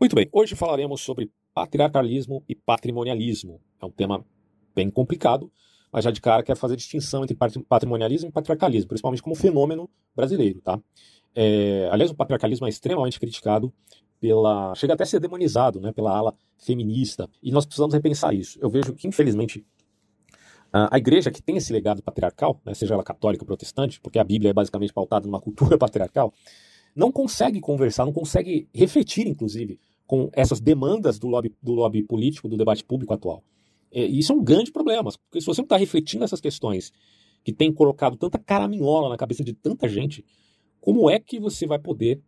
Muito bem, hoje falaremos sobre patriarcalismo e patrimonialismo. É um tema bem complicado, mas já de cara quero fazer distinção entre patrimonialismo e patriarcalismo, principalmente como fenômeno brasileiro, tá? É, aliás, o patriarcalismo é extremamente criticado pela. chega até a ser demonizado né, pela ala feminista. E nós precisamos repensar isso. Eu vejo que, infelizmente, a igreja que tem esse legado patriarcal, né, seja ela católica ou protestante, porque a Bíblia é basicamente pautada numa cultura patriarcal, não consegue conversar, não consegue refletir, inclusive, com essas demandas do lobby, do lobby político, do debate público atual. E isso é um grande problema, porque se você não está refletindo essas questões que têm colocado tanta caraminhola na cabeça de tanta gente, como é que você vai poder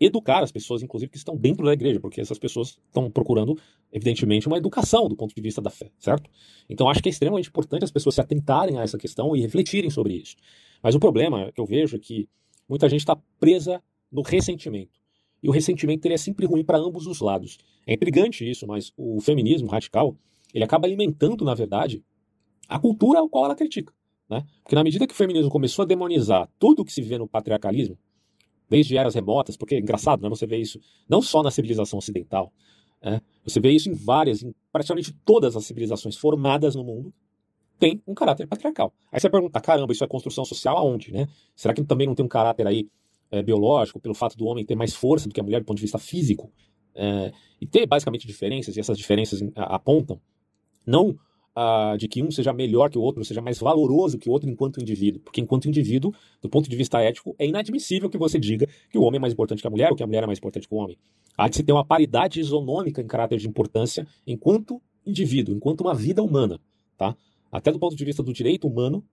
educar as pessoas, inclusive, que estão dentro da igreja, porque essas pessoas estão procurando, evidentemente, uma educação do ponto de vista da fé, certo? Então acho que é extremamente importante as pessoas se atentarem a essa questão e refletirem sobre isso. Mas o problema que eu vejo é que muita gente está presa no ressentimento. E o ressentimento ele é sempre ruim para ambos os lados. É intrigante isso, mas o feminismo radical ele acaba alimentando, na verdade, a cultura ao qual ela critica. Né? Porque na medida que o feminismo começou a demonizar tudo o que se vê no patriarcalismo, desde eras remotas, porque é engraçado, né? Você vê isso não só na civilização ocidental, né? você vê isso em várias, em praticamente todas as civilizações formadas no mundo, tem um caráter patriarcal. Aí você pergunta, caramba, isso é construção social aonde, né? Será que também não tem um caráter aí é, biológico, pelo fato do homem ter mais força do que a mulher do ponto de vista físico? É, e ter basicamente diferenças, e essas diferenças apontam não uh, de que um seja melhor que o outro, seja mais valoroso que o outro enquanto indivíduo. Porque enquanto indivíduo, do ponto de vista ético, é inadmissível que você diga que o homem é mais importante que a mulher ou que a mulher é mais importante que o homem. Há de se ter uma paridade isonômica em caráter de importância enquanto indivíduo, enquanto uma vida humana. Tá? Até do ponto de vista do direito humano,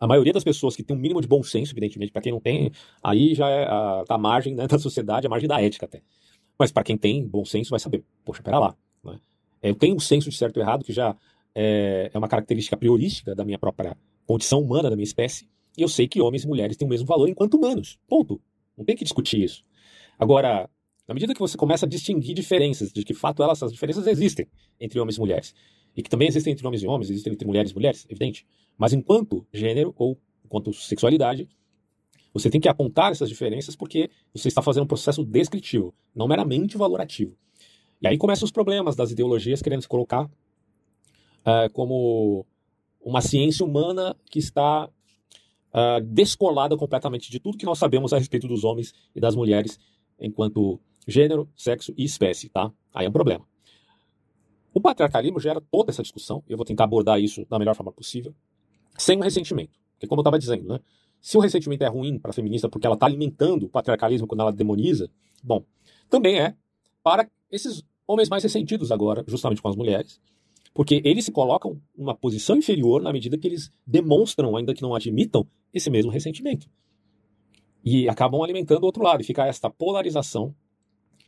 a maioria das pessoas que tem um mínimo de bom senso, evidentemente, para quem não tem, aí já é a, a margem né, da sociedade, a margem da ética até. Mas para quem tem bom senso, vai saber, poxa, pera lá. Né? Eu tenho um senso de certo e errado que já é, é uma característica priorística da minha própria condição humana, da minha espécie, e eu sei que homens e mulheres têm o mesmo valor enquanto humanos. Ponto. Não tem que discutir isso. Agora, na medida que você começa a distinguir diferenças, de que fato elas, essas diferenças existem entre homens e mulheres, e que também existem entre homens e homens, existem entre mulheres e mulheres, evidente, mas enquanto gênero ou enquanto sexualidade, você tem que apontar essas diferenças porque você está fazendo um processo descritivo, não meramente valorativo. E aí começam os problemas das ideologias querendo se colocar uh, como uma ciência humana que está uh, descolada completamente de tudo que nós sabemos a respeito dos homens e das mulheres enquanto gênero, sexo e espécie, tá? Aí é um problema. O patriarcalismo gera toda essa discussão, e eu vou tentar abordar isso da melhor forma possível, sem um ressentimento. Porque, como eu estava dizendo, né, se o ressentimento é ruim para a feminista porque ela está alimentando o patriarcalismo quando ela demoniza, bom, também é para esses homens mais ressentidos agora, justamente com as mulheres, porque eles se colocam numa posição inferior na medida que eles demonstram, ainda que não admitam, esse mesmo ressentimento. E acabam alimentando o outro lado, e fica esta polarização,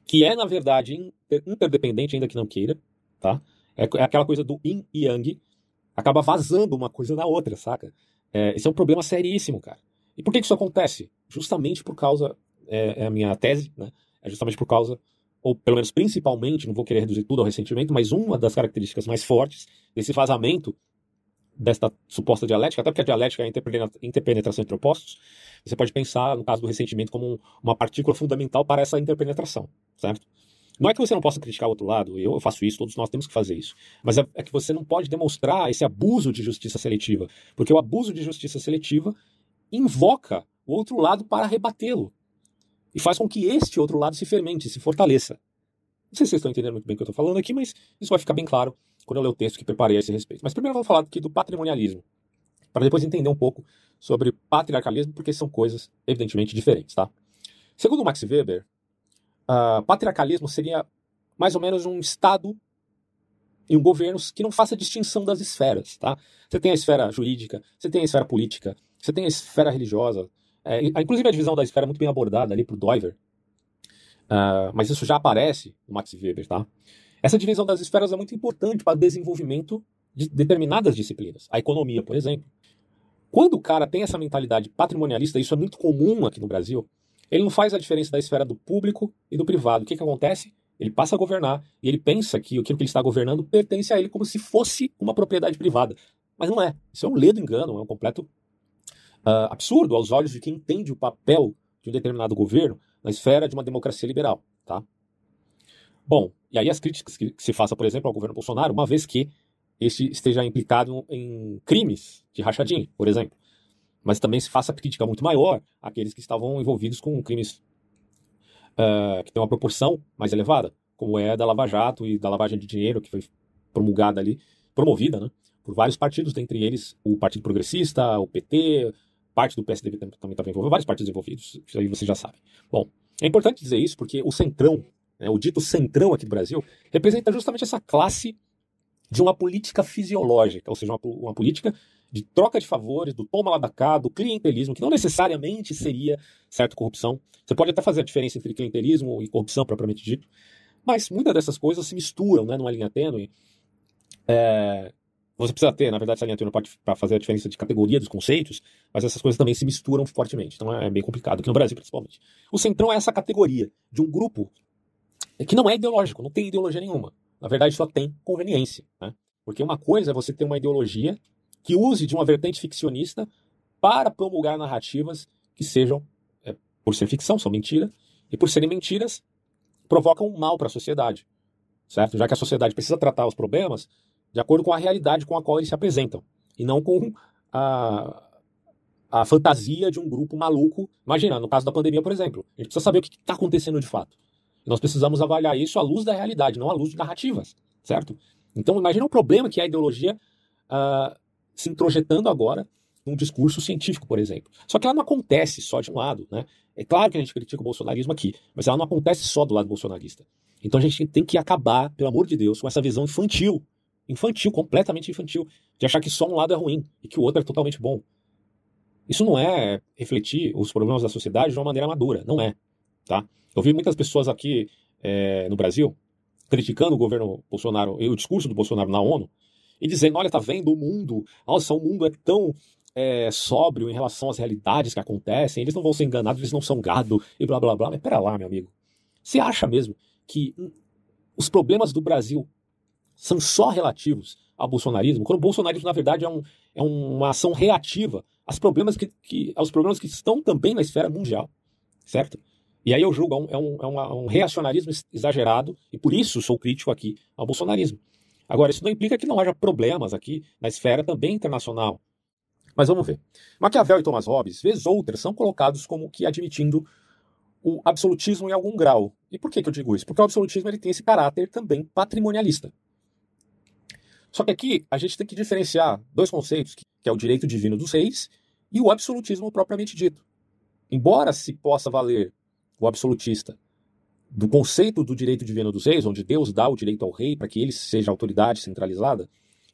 que é, na verdade, interdependente, ainda que não queira, tá? É, é aquela coisa do yin e yang, acaba vazando uma coisa na outra, saca? É, esse é um problema seríssimo, cara. E por que isso acontece? Justamente por causa, é, é a minha tese, né? É justamente por causa ou pelo menos principalmente, não vou querer reduzir tudo ao ressentimento, mas uma das características mais fortes desse vazamento desta suposta dialética, até porque a dialética é a interpenetração entre opostos, você pode pensar, no caso do ressentimento, como uma partícula fundamental para essa interpenetração, certo? Não é que você não possa criticar o outro lado, eu faço isso, todos nós temos que fazer isso. Mas é, é que você não pode demonstrar esse abuso de justiça seletiva, porque o abuso de justiça seletiva invoca o outro lado para rebatê-lo e faz com que este outro lado se fermente, se fortaleça. Não sei se vocês estão entendendo muito bem o que eu estou falando aqui, mas isso vai ficar bem claro quando eu ler o texto que preparei a esse respeito. Mas primeiro vamos falar aqui do patrimonialismo, para depois entender um pouco sobre patriarcalismo, porque são coisas evidentemente diferentes, tá? Segundo Max Weber, uh, patriarcalismo seria mais ou menos um Estado e um governo que não faça distinção das esferas, tá? Você tem a esfera jurídica, você tem a esfera política, você tem a esfera religiosa, é, inclusive a divisão da esfera é muito bem abordada ali por Doiver, uh, mas isso já aparece no Max Weber, tá? Essa divisão das esferas é muito importante para o desenvolvimento de determinadas disciplinas. A economia, por exemplo. Quando o cara tem essa mentalidade patrimonialista, isso é muito comum aqui no Brasil, ele não faz a diferença da esfera do público e do privado. O que, que acontece? Ele passa a governar e ele pensa que aquilo que ele está governando pertence a ele como se fosse uma propriedade privada. Mas não é. Isso é um ledo engano, é um completo uh, absurdo aos olhos de quem entende o papel de um determinado governo na esfera de uma democracia liberal. Tá? Bom, e aí as críticas que se faça, por exemplo, ao governo Bolsonaro, uma vez que este esteja implicado em crimes de rachadinha, por exemplo. Mas também se faça crítica muito maior àqueles que estavam envolvidos com crimes uh, que têm uma proporção mais elevada, como é da Lava Jato e da lavagem de dinheiro, que foi promulgada ali, promovida, né, por vários partidos, dentre eles o Partido Progressista, o PT, parte do PSDB também estava envolvido, vários partidos envolvidos, isso aí você já sabe. Bom, é importante dizer isso porque o centrão, né, o dito centrão aqui do Brasil, representa justamente essa classe de uma política fisiológica, ou seja, uma, uma política de troca de favores, do toma lá da cá, do clientelismo, que não necessariamente seria certo corrupção. Você pode até fazer a diferença entre clientelismo e corrupção propriamente dito, mas muitas dessas coisas se misturam né, numa linha tênue. É, você precisa ter, na verdade, essa linha tênue para fazer a diferença de categoria dos conceitos, mas essas coisas também se misturam fortemente. Então é bem complicado, aqui no Brasil principalmente. O centrão é essa categoria de um grupo que não é ideológico, não tem ideologia nenhuma. Na verdade, só tem conveniência. Né? Porque uma coisa é você ter uma ideologia que use de uma vertente ficcionista para promulgar narrativas que sejam, é, por ser ficção, são mentira, e por serem mentiras, provocam mal para a sociedade. Certo? Já que a sociedade precisa tratar os problemas de acordo com a realidade com a qual eles se apresentam, e não com a, a fantasia de um grupo maluco. Imagina, no caso da pandemia, por exemplo, a gente precisa saber o que está acontecendo de fato. Nós precisamos avaliar isso à luz da realidade, não à luz de narrativas, certo? Então, imagina o problema que é a ideologia uh, se introjetando agora num discurso científico, por exemplo. Só que ela não acontece só de um lado, né? É claro que a gente critica o bolsonarismo aqui, mas ela não acontece só do lado bolsonarista. Então a gente tem que acabar, pelo amor de Deus, com essa visão infantil, infantil, completamente infantil, de achar que só um lado é ruim e que o outro é totalmente bom. Isso não é refletir os problemas da sociedade de uma maneira madura, não é, tá? Eu vi muitas pessoas aqui é, no Brasil criticando o governo Bolsonaro e o discurso do Bolsonaro na ONU, e dizendo: olha, tá vendo o mundo, nossa, o mundo é tão é, sóbrio em relação às realidades que acontecem, eles não vão ser enganados, eles não são gado e blá blá blá. Mas pera lá, meu amigo. Você acha mesmo que os problemas do Brasil são só relativos ao bolsonarismo? Quando o bolsonarismo, na verdade, é, um, é uma ação reativa aos problemas que, que, aos problemas que estão também na esfera mundial, certo? E aí eu julgo, é um, é um, é um reacionarismo exagerado, e por isso sou crítico aqui ao bolsonarismo. Agora, isso não implica que não haja problemas aqui na esfera também internacional. Mas vamos ver. Maquiavel e Thomas Hobbes, vez outras, são colocados como que admitindo o absolutismo em algum grau. E por que, que eu digo isso? Porque o absolutismo ele tem esse caráter também patrimonialista. Só que aqui a gente tem que diferenciar dois conceitos, que é o direito divino dos reis e o absolutismo propriamente dito. Embora se possa valer o absolutista do conceito do direito divino dos reis, onde Deus dá o direito ao rei para que ele seja autoridade centralizada,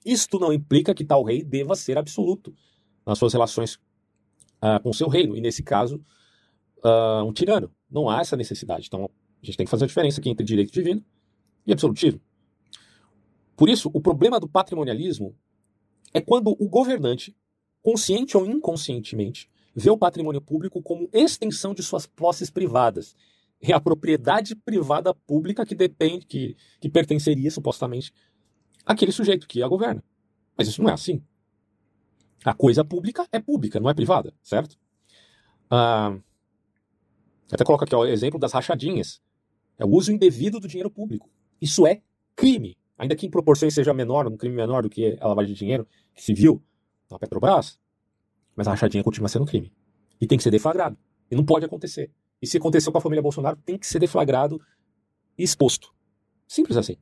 isto não implica que tal rei deva ser absoluto nas suas relações uh, com seu reino, e nesse caso, uh, um tirano. Não há essa necessidade. Então, a gente tem que fazer a diferença aqui entre direito divino e absolutismo. Por isso, o problema do patrimonialismo é quando o governante, consciente ou inconscientemente, vê o patrimônio público como extensão de suas posses privadas é a propriedade privada pública que depende, que, que pertenceria supostamente àquele sujeito que a governa. Mas isso não é assim. A coisa pública é pública, não é privada, certo? Ah, até coloco aqui o exemplo das rachadinhas. É o uso indevido do dinheiro público. Isso é crime. Ainda que em proporções seja menor, um crime menor do que a lavagem de dinheiro que se viu na Petrobras, mas a rachadinha continua sendo crime. E tem que ser deflagrado. E não pode acontecer. E se aconteceu com a família Bolsonaro, tem que ser deflagrado e exposto. Simples assim.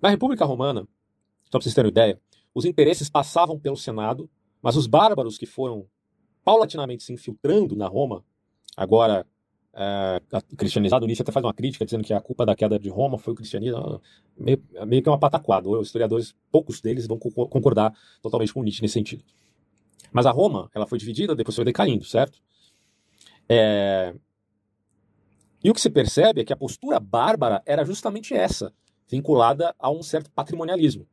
Na República Romana, só para vocês terem uma ideia, os interesses passavam pelo Senado, mas os bárbaros que foram paulatinamente se infiltrando na Roma, agora é, cristianizado, Nietzsche até faz uma crítica dizendo que a culpa da queda de Roma foi o cristianismo, meio, meio que uma pataquada. Os historiadores, poucos deles, vão concordar totalmente com Nietzsche nesse sentido. Mas a Roma, ela foi dividida, depois foi decaindo, certo? É, e o que se percebe é que a postura bárbara era justamente essa, vinculada a um certo patrimonialismo,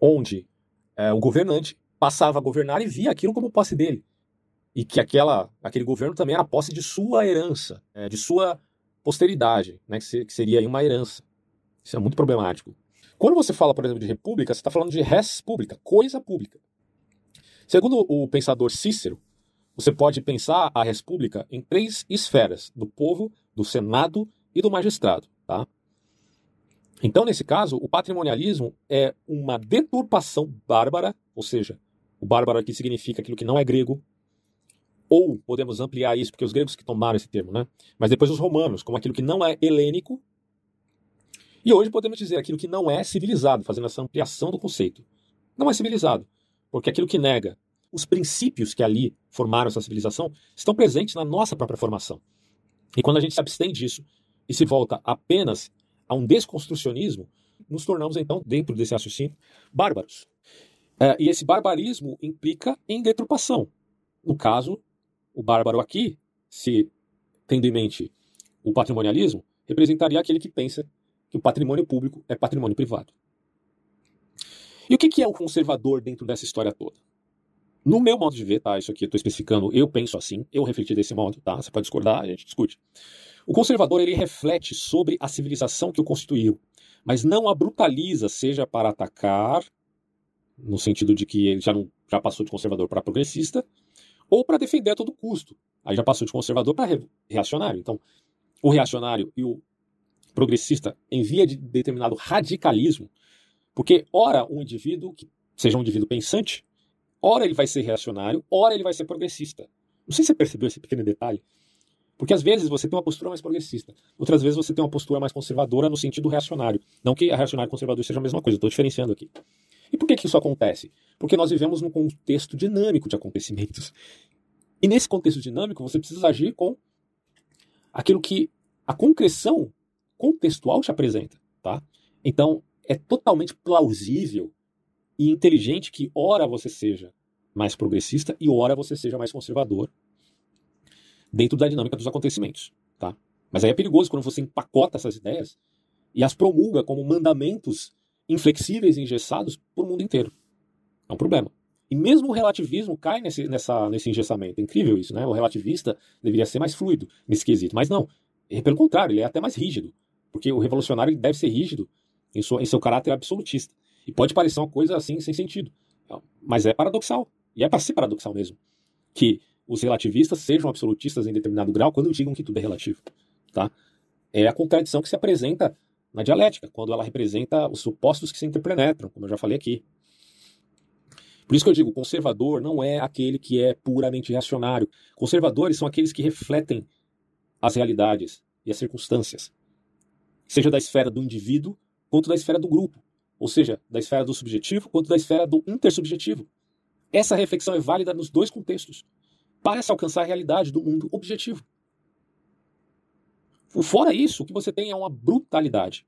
onde é, o governante passava a governar e via aquilo como posse dele. E que aquela, aquele governo também era posse de sua herança, é, de sua posteridade, né, que, que seria uma herança. Isso é muito problemático. Quando você fala, por exemplo, de república, você está falando de res pública, coisa pública. Segundo o pensador Cícero, você pode pensar a república em três esferas: do povo, do senado e do magistrado. Tá? Então, nesse caso, o patrimonialismo é uma deturpação bárbara, ou seja, o bárbaro aqui significa aquilo que não é grego, ou podemos ampliar isso, porque os gregos que tomaram esse termo, né? Mas depois os romanos, como aquilo que não é helênico. E hoje podemos dizer aquilo que não é civilizado, fazendo essa ampliação do conceito. Não é civilizado, porque aquilo que nega os princípios que ali formaram essa civilização estão presentes na nossa própria formação. E quando a gente se abstém disso e se volta apenas a um desconstrucionismo, nos tornamos então, dentro desse raciocínio, bárbaros. É, e esse barbarismo implica em deturpação. No caso, o bárbaro aqui, se tendo em mente o patrimonialismo, representaria aquele que pensa que o patrimônio público é patrimônio privado. E o que é o conservador dentro dessa história toda? No meu modo de ver, tá? Isso aqui eu estou especificando, eu penso assim, eu refleti desse modo, tá? Você pode discordar, a gente discute. O conservador ele reflete sobre a civilização que o constituiu, mas não a brutaliza, seja para atacar, no sentido de que ele já não já passou de conservador para progressista, ou para defender a todo custo. Aí já passou de conservador para reacionário. Então, o reacionário e o progressista em via de determinado radicalismo, porque ora um indivíduo que seja um indivíduo pensante, ora ele vai ser reacionário, ora ele vai ser progressista. Não sei se você percebeu esse pequeno detalhe. Porque às vezes você tem uma postura mais progressista, outras vezes você tem uma postura mais conservadora no sentido reacionário. Não que a reacionário e conservador seja a mesma coisa, estou diferenciando aqui. E por que, que isso acontece? Porque nós vivemos num contexto dinâmico de acontecimentos. E nesse contexto dinâmico, você precisa agir com aquilo que a concreção contextual te apresenta. Tá? Então, é totalmente plausível e inteligente que, ora, você seja mais progressista e, ora, você seja mais conservador dentro da dinâmica dos acontecimentos. Tá? Mas aí é perigoso quando você empacota essas ideias e as promulga como mandamentos inflexíveis e engessados por mundo inteiro. É um problema. E mesmo o relativismo cai nesse, nessa, nesse engessamento. É incrível isso, né? O relativista deveria ser mais fluido nesse quesito. Mas não. Pelo contrário, ele é até mais rígido. Porque o revolucionário deve ser rígido em, sua, em seu caráter absolutista. E pode parecer uma coisa assim, sem sentido. Mas é paradoxal. E é para ser paradoxal mesmo. Que os relativistas sejam absolutistas em determinado grau quando digam que tudo é relativo. Tá? É a contradição que se apresenta na dialética, quando ela representa os supostos que se interpenetram, como eu já falei aqui. Por isso que eu digo, conservador não é aquele que é puramente reacionário. Conservadores são aqueles que refletem as realidades e as circunstâncias, seja da esfera do indivíduo quanto da esfera do grupo, ou seja, da esfera do subjetivo quanto da esfera do intersubjetivo. Essa reflexão é válida nos dois contextos para se alcançar a realidade do mundo objetivo. Fora isso, o que você tem é uma brutalidade.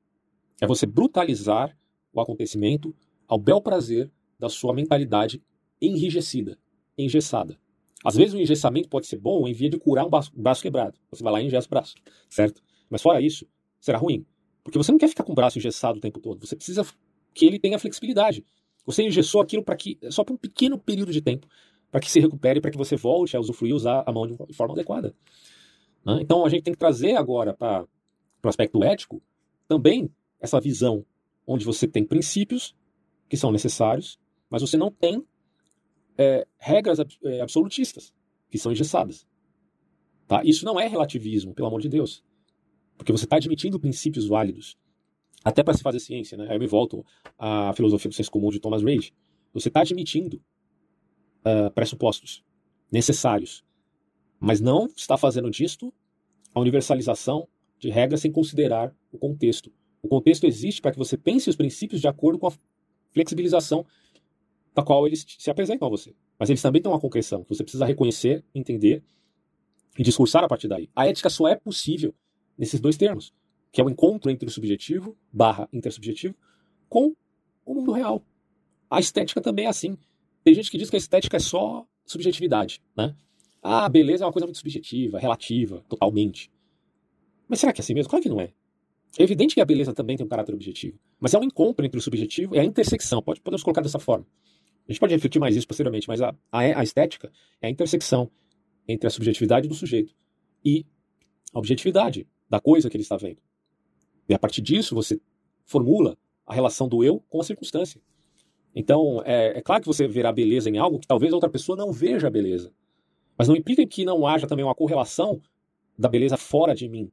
É você brutalizar o acontecimento ao bel prazer da sua mentalidade enrijecida, engessada. Às vezes o engessamento pode ser bom em via de curar um braço, braço quebrado. Você vai lá e engessa o braço, certo? Mas fora isso, será ruim. Porque você não quer ficar com o braço engessado o tempo todo. Você precisa que ele tenha flexibilidade. Você engessou aquilo para que só por um pequeno período de tempo para que se recupere, para que você volte a usufruir, usar a mão de forma adequada. Né? Então a gente tem que trazer agora para o aspecto ético também essa visão onde você tem princípios que são necessários, mas você não tem é, regras é, absolutistas que são engessadas. Tá? Isso não é relativismo, pelo amor de Deus. Porque você está admitindo princípios válidos. Até para se fazer ciência, né? Aí eu me volto à filosofia do senso comum de Thomas Rage. Você está admitindo uh, pressupostos necessários, mas não está fazendo disto a universalização de regras sem considerar o contexto. O contexto existe para que você pense os princípios de acordo com a flexibilização da qual eles se apresentam a você. Mas eles também têm uma concreção que você precisa reconhecer, entender e discursar a partir daí. A ética só é possível nesses dois termos, que é o encontro entre o subjetivo barra intersubjetivo com o mundo real. A estética também é assim. Tem gente que diz que a estética é só subjetividade, né? Ah, beleza é uma coisa muito subjetiva, relativa, totalmente. Mas será que é assim mesmo? Claro que não é. É evidente que a beleza também tem um caráter objetivo. Mas é um encontro entre o subjetivo e a intersecção. Pode, podemos colocar dessa forma. A gente pode refletir mais isso posteriormente, mas a, a, a estética é a intersecção entre a subjetividade do sujeito e a objetividade da coisa que ele está vendo. E a partir disso você formula a relação do eu com a circunstância. Então, é, é, claro que você verá beleza em algo que talvez outra pessoa não veja beleza. Mas não implica que não haja também uma correlação da beleza fora de mim,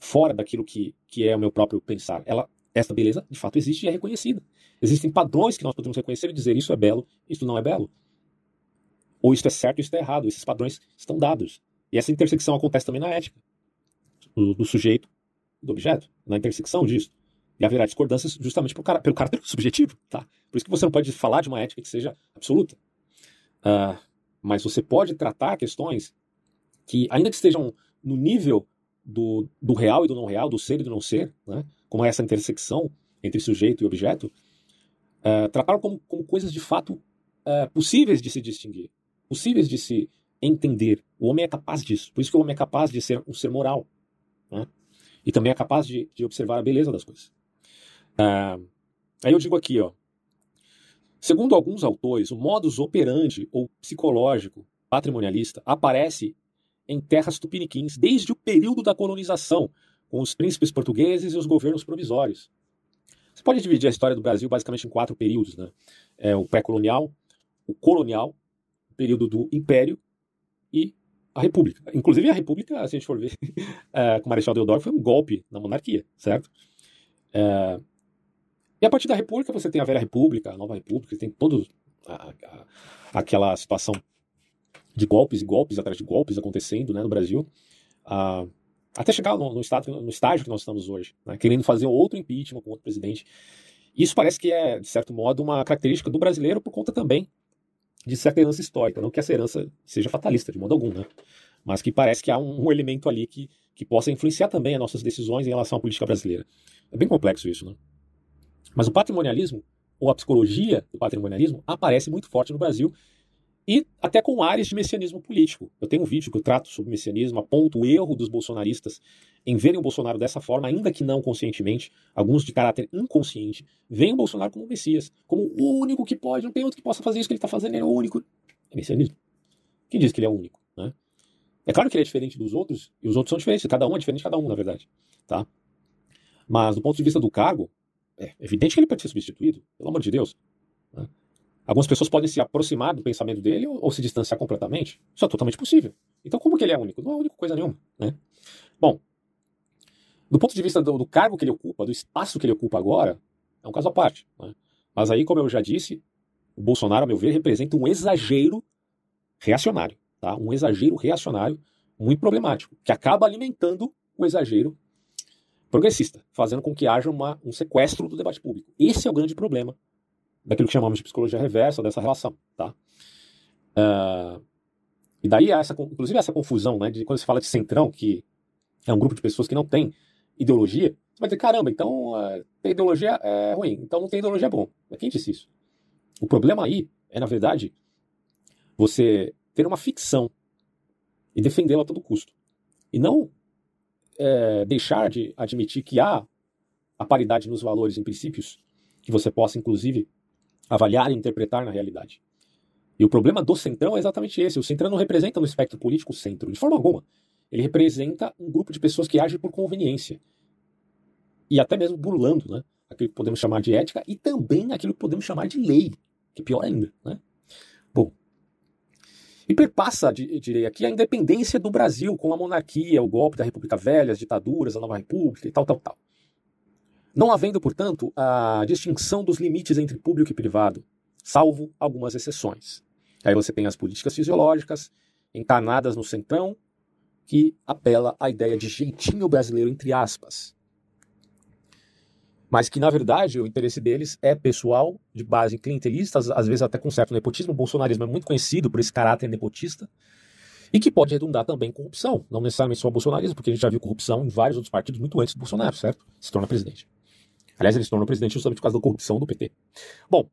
fora daquilo que, que é o meu próprio pensar. Ela essa beleza, de fato, existe e é reconhecida. Existem padrões que nós podemos reconhecer e dizer isso é belo, isso não é belo. Ou isso é certo, isso é errado. Esses padrões estão dados. E essa intersecção acontece também na ética do, do sujeito do objeto, na intersecção disso. E haverá discordâncias justamente pelo, caráter subjetivo. Tá? Por isso que você não pode falar de uma ética que seja absoluta. Uh, mas você pode tratar questões que, ainda que estejam no nível do, do real e do não real, do ser e do não ser, né? como essa intersecção entre sujeito e objeto, uh, tratar como, como coisas de fato uh, possíveis de se distinguir, possíveis de se entender. O homem é capaz disso. Por isso que o homem é capaz de ser um ser moral. Né? E também é capaz de, de observar a beleza das coisas. Uh, aí eu digo aqui, ó. Segundo alguns autores, o modus operandi ou psicológico patrimonialista aparece em terras tupiniquins desde o período da colonização, com os príncipes portugueses e os governos provisórios. Você pode dividir a história do Brasil basicamente em quatro períodos, né? É o pré-colonial, o colonial, o período do império e a república. Inclusive a república, se a gente for ver, é, com o Marechal Deodoro, foi um golpe na monarquia, certo? É, e a partir da República você tem a Velha República, a Nova República, tem toda aquela situação de golpes e golpes atrás de golpes acontecendo né, no Brasil, uh, até chegar no, no, estado, no estágio que nós estamos hoje, né, querendo fazer outro impeachment com outro presidente. Isso parece que é, de certo modo, uma característica do brasileiro por conta também de certa herança histórica. Não que essa herança seja fatalista, de modo algum, né? mas que parece que há um, um elemento ali que, que possa influenciar também as nossas decisões em relação à política brasileira. É bem complexo isso, né? Mas o patrimonialismo, ou a psicologia do patrimonialismo, aparece muito forte no Brasil e até com áreas de messianismo político. Eu tenho um vídeo que eu trato sobre messianismo, aponto o erro dos bolsonaristas em verem o Bolsonaro dessa forma, ainda que não conscientemente, alguns de caráter inconsciente, veem o Bolsonaro como Messias, como o único que pode, não tem outro que possa fazer isso que ele está fazendo, ele é o único. É messianismo. Quem diz que ele é o único? Né? É claro que ele é diferente dos outros, e os outros são diferentes, cada um é diferente de cada um, na verdade. Tá? Mas do ponto de vista do cargo, é evidente que ele pode ser substituído, pelo amor de Deus. Né? Algumas pessoas podem se aproximar do pensamento dele ou, ou, se distanciar completamente. Isso é totalmente possível. Então, como que ele é único? Não é único coisa nenhuma. Né? Bom, do ponto de vista do, do, cargo que ele ocupa, do espaço que ele ocupa agora, é um caso à parte. Né? Mas aí, como eu já disse, o Bolsonaro, a meu ver, representa um exagero reacionário. Tá? Um exagero reacionário muito problemático, que acaba alimentando o exagero progressista, fazendo com que haja uma, um sequestro do debate público. Esse é o grande problema daquilo que chamamos de psicologia reversa, dessa relação. Tá? Uh, e daí, essa, inclusive, essa confusão né, de quando se fala de centrão, que é um grupo de pessoas que não tem ideologia, você vai dizer, caramba, então uh, ter ideologia é ruim, então não tem ideologia é bom. Mas quem disse isso? O problema aí é, na verdade, você ter uma ficção e defendê-la a todo custo. E não é, deixar de admitir que há a paridade nos valores e princípios que você possa, inclusive, avaliar e interpretar na realidade. E o problema do centrão é exatamente esse. O centrão não representa no espectro político o centro, de forma alguma. Ele representa um grupo de pessoas que agem por conveniência. E até mesmo burlando né, aquilo que podemos chamar de ética e também aquilo que podemos chamar de lei, que é pior ainda. Né? Bom, e perpassa, direi aqui, a independência do Brasil com a monarquia, o golpe da República Velha, as ditaduras, a nova república e tal, tal, tal. Não havendo, portanto, a distinção dos limites entre público e privado, salvo algumas exceções. Aí você tem as políticas fisiológicas, encarnadas no centrão, que apela à ideia de jeitinho brasileiro, entre aspas mas que na verdade o interesse deles é pessoal, de base clientelista, às vezes até com certo nepotismo. O bolsonarismo é muito conhecido por esse caráter nepotista e que pode redundar também em corrupção, não necessariamente só o bolsonarismo, porque a gente já viu corrupção em vários outros partidos muito antes do Bolsonaro, certo? Se torna presidente. Aliás, ele se tornou presidente justamente por causa da corrupção do PT. Bom,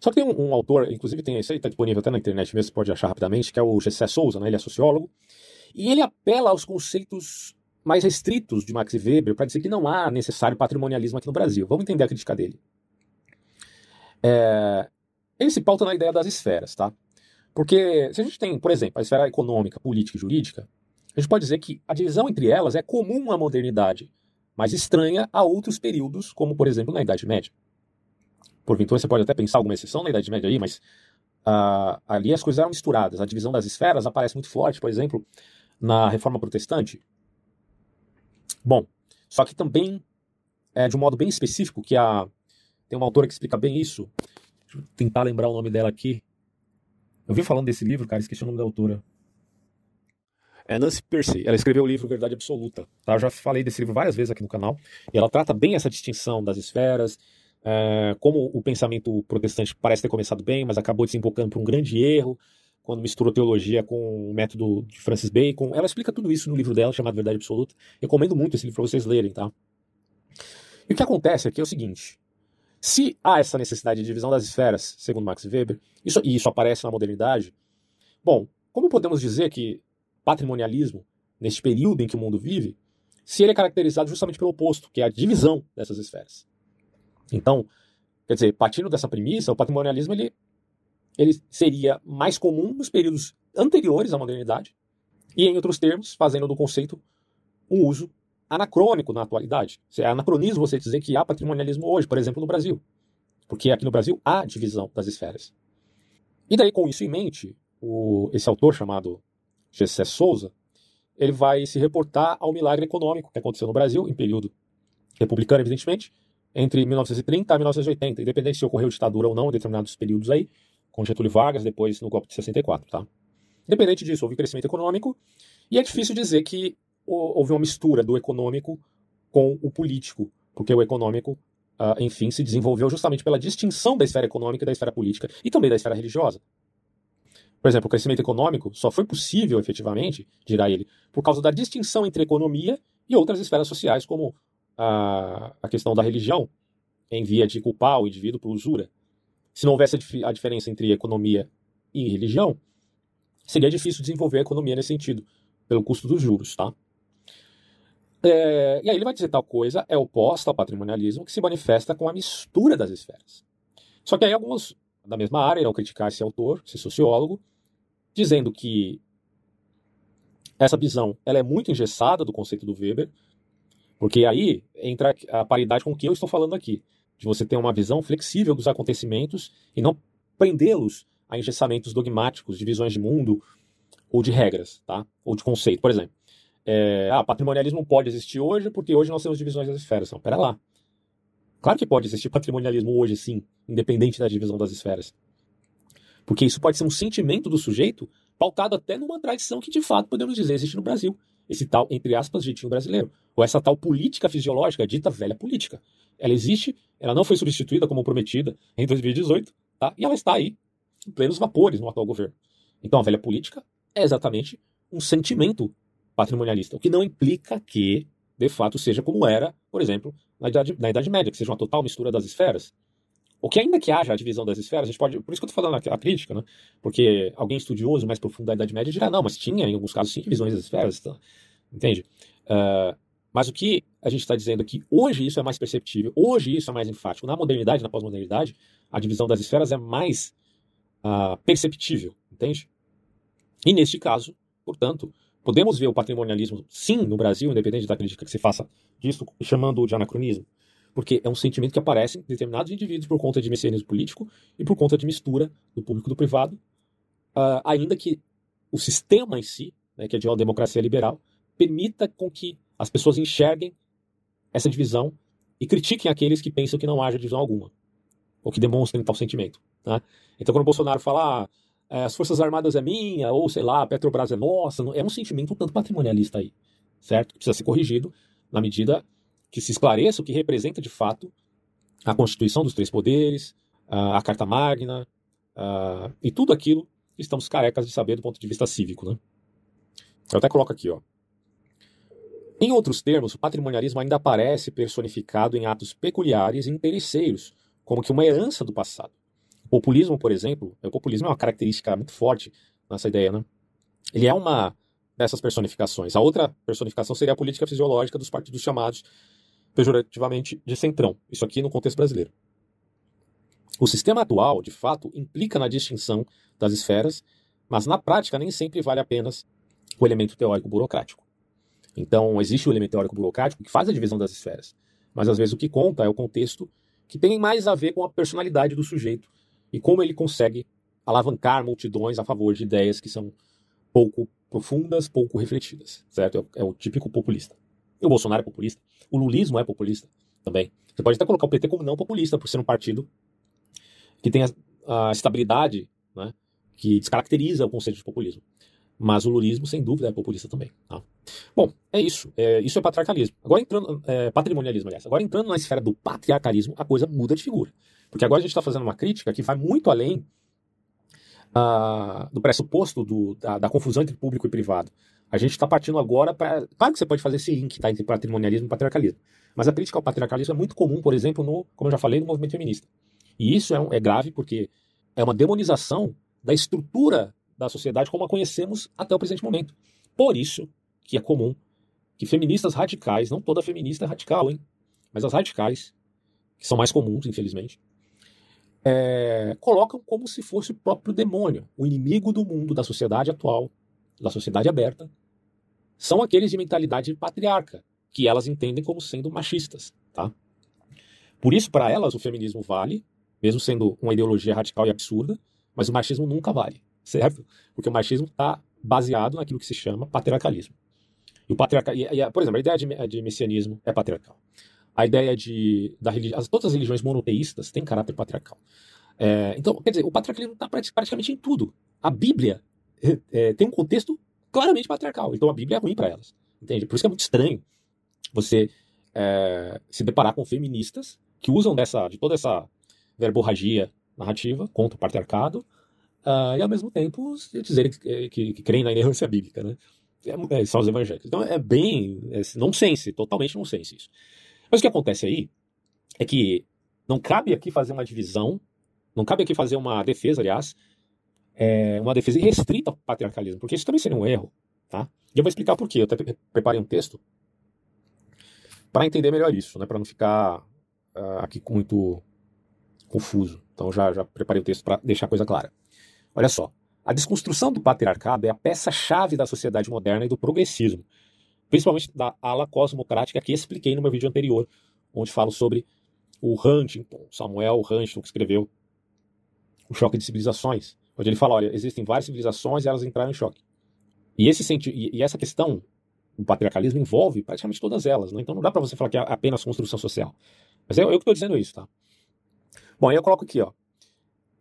só que tem um, um autor, inclusive tem esse aí, está disponível até na internet mesmo, você pode achar rapidamente, que é o Gessé Souza, né? ele é sociólogo, e ele apela aos conceitos mais restritos de Max Weber para dizer que não há necessário patrimonialismo aqui no Brasil. Vamos entender a crítica dele. É, ele se pauta na ideia das esferas, tá? Porque se a gente tem, por exemplo, a esfera econômica, política e jurídica, a gente pode dizer que a divisão entre elas é comum à modernidade, mas estranha a outros períodos, como por exemplo na Idade Média. Porventura você pode até pensar alguma exceção na Idade Média aí, mas uh, ali as coisas eram misturadas. A divisão das esferas aparece muito forte, por exemplo, na Reforma Protestante, Bom, só que também é, de um modo bem específico, que a, tem uma autora que explica bem isso. Deixa eu tentar lembrar o nome dela aqui. Eu vi falando desse livro, cara, esqueci o nome da autora. É Nancy Percy. Ela escreveu o livro Verdade Absoluta. Tá? Eu já falei desse livro várias vezes aqui no canal. E ela trata bem essa distinção das esferas, é, como o pensamento protestante parece ter começado bem, mas acabou desembocando por um grande erro quando misturou teologia com o método de Francis Bacon. Ela explica tudo isso no livro dela, chamado Verdade Absoluta. Recomendo muito esse livro para vocês lerem, tá? E o que acontece aqui é o seguinte: se há essa necessidade de divisão das esferas, segundo Max Weber, isso, e isso aparece na modernidade, bom, como podemos dizer que patrimonialismo, neste período em que o mundo vive, se ele é caracterizado justamente pelo oposto, que é a divisão dessas esferas? Então, quer dizer, partindo dessa premissa, o patrimonialismo ele, ele seria mais comum nos períodos anteriores à modernidade e, em outros termos, fazendo do conceito um uso anacrônico na atualidade. É anacronismo você dizer que há patrimonialismo hoje, por exemplo, no Brasil. Porque aqui no Brasil há divisão das esferas. E daí, com isso em mente, o, esse autor chamado Gessé Souza, ele vai se reportar ao milagre econômico que aconteceu no Brasil, em período republicano, evidentemente, entre 1930 a 1980, independente se ocorreu ditadura ou não em determinados períodos aí, com Getúlio Vargas, depois no golpe de 64, tá? Independente disso, houve crescimento econômico, e é difícil dizer que houve uma mistura do econômico com o político, porque o econômico, uh, enfim, se desenvolveu justamente pela distinção da esfera econômica da esfera política e também da esfera religiosa. Por exemplo, o crescimento econômico só foi possível, efetivamente, dirá ele, por causa da distinção entre economia e outras esferas sociais, como a, a questão da religião, em via de culpar o indivíduo por usura. Se não houvesse a, diferença entre economia e religião, seria difícil desenvolver a economia nesse sentido, pelo custo dos juros, tá? É, e aí ele vai dizer tal coisa é oposta ao patrimonialismo que se manifesta com a mistura das esferas. Só que aí alguns da mesma área irão criticar esse autor, esse sociólogo, dizendo que essa visão ela é muito engessada do conceito do Weber, porque aí entra a paridade com o que eu estou falando aqui, de você ter uma visão flexível dos acontecimentos e não prendê-los a engessamentos dogmáticos de visões de mundo ou de regras, tá? Ou de conceito. Por exemplo, é, ah, patrimonialismo pode existir hoje porque hoje nós temos divisões das esferas. Não, pera lá. Claro que pode existir patrimonialismo hoje, sim, independente da divisão das esferas. Porque isso pode ser um sentimento do sujeito pautado até numa tradição que de fato podemos dizer existe no Brasil esse tal, entre aspas, jeitinho brasileiro. Ou essa tal política fisiológica, dita velha política. Ela existe, ela não foi substituída como prometida em 2018, tá? e ela está aí, em plenos vapores no atual governo. Então a velha política é exatamente um sentimento patrimonialista, o que não implica que, de fato, seja como era, por exemplo, na Idade, na Idade Média, que seja uma total mistura das esferas. O que ainda que haja a divisão das esferas, a gente pode. Por isso que eu estou falando a, crítica, né? Porque alguém estudioso mais profundo da Idade Média dirá, não, mas tinha, em alguns casos, sim, divisões das esferas. Tá? Entende? Uh, mas o que a gente está dizendo aqui, hoje isso é mais perceptível, hoje isso é mais enfático. Na modernidade, na pós-modernidade, a divisão das esferas é mais uh, perceptível, entende? E neste caso, portanto, podemos ver o patrimonialismo, sim, no Brasil, independente da crítica que se faça disso, chamando de anacronismo porque é um sentimento que aparece em determinados indivíduos por conta de messianismo político e por conta de mistura do público e do privado, uh, ainda que o sistema em si, né, que é de uma democracia liberal, permita com que as pessoas enxerguem essa divisão e critiquem aqueles que pensam que não haja divisão alguma, ou que demonstrem tal sentimento. Tá? Então, quando o Bolsonaro fala ah, as Forças Armadas é minha, ou sei lá, a Petrobras é nossa, é um sentimento um tanto patrimonialista aí, certo? Que precisa ser corrigido na medida que se esclareça o que representa de fato a Constituição dos Três Poderes, a Carta Magna e tudo aquilo que estamos carecas de saber do ponto de vista cívico. Né? Eu até coloco aqui, ó. Em outros termos, o patrimonialismo ainda aparece personificado em atos peculiares e interesseiros, como que uma herança do passado. O populismo, por exemplo, o populismo é uma característica muito forte nessa ideia, né? Ele é uma dessas personificações. A outra personificação seria a política fisiológica dos partidos chamados pejorativamente de centrão. Isso aqui no contexto brasileiro. O sistema atual, de fato, implica na distinção das esferas, mas na prática nem sempre vale apenas o elemento teórico burocrático. Então, existe o elemento teórico burocrático que faz a divisão das esferas, mas às vezes o que conta é o contexto que tem mais a ver com a personalidade do sujeito e como ele consegue alavancar multidões a favor de ideias que são pouco profundas, pouco refletidas, certo? É o típico populista. E o Bolsonaro é populista. O lulismo é populista. também. Você pode até colocar o PT como não populista, por ser um partido que tem a, a estabilidade né, que descaracteriza o conceito de populismo. Mas o lulismo, sem dúvida, é populista também. Tá? Bom, é isso. É, isso é patriarcalismo. Agora entrando. É, patrimonialismo, aliás. Agora entrando na esfera do patriarcalismo, a coisa muda de figura. Porque agora a gente está fazendo uma crítica que vai muito além uh, do pressuposto do, da, da, confusão entre público e privado. A gente está partindo agora para. Claro que você pode fazer esse link tá, entre patrimonialismo e patriarcalismo. Mas a crítica ao patriarcalismo é muito comum, por exemplo, no, como eu já falei, no movimento feminista. E isso é, um, é grave porque é uma demonização da estrutura da sociedade como a conhecemos até o presente momento. Por isso que é comum que feministas radicais, não toda feminista é radical, hein? Mas as radicais, que são mais comuns, infelizmente, é, colocam como se fosse o próprio demônio, o inimigo do mundo, da sociedade atual, da sociedade aberta, são aqueles de mentalidade patriarca, que elas entendem como sendo machistas. Tá? Por isso, para elas, o feminismo vale, mesmo sendo uma ideologia radical e absurda, mas o machismo nunca vale, certo? Porque o machismo está baseado naquilo que se chama patriarcalismo. E o patriarca, e, e, por exemplo, a ideia de, de messianismo é patriarcal a ideia de da religião, todas as religiões monoteístas têm caráter patriarcal. É, então, quer dizer, o patriarcalismo está praticamente em tudo. A Bíblia é, tem um contexto claramente patriarcal. Então a Bíblia é ruim para elas. Entende? Por isso que é muito estranho você é, se deparar com feministas que usam dessa, de toda essa verborragia narrativa contra o patriarcado uh, e ao mesmo tempo dizerem que, que, que creem na inerrância bíblica, né? É, é, são os evangélicos. Então é bem é, nonsense, totalmente nonsense isso. Mas o que acontece aí é que não cabe aqui fazer uma divisão, não cabe aqui fazer uma defesa, aliás, é, uma defesa irrestrita ao patriarcalismo, porque isso também seria um erro. Tá? E eu vou explicar por quê. Eu até preparei um texto para entender melhor isso, né, para não ficar uh, aqui muito confuso. Então já, já preparei o texto para deixar a coisa clara. Olha só, a desconstrução do patriarcado é a peça-chave da sociedade moderna e do progressismo principalmente da ala cosmocrática que expliquei no meu vídeo anterior, onde falo sobre o Huntington, Samuel Huntington, que escreveu O Choque de Civilizações, onde ele fala, olha, existem várias civilizações e elas entraram em choque. E, esse senti e essa questão do patriarcalismo envolve praticamente todas elas, né? então não dá para você falar que é apenas construção social. Mas é eu que estou dizendo isso, tá? Bom, aí eu coloco aqui, ó,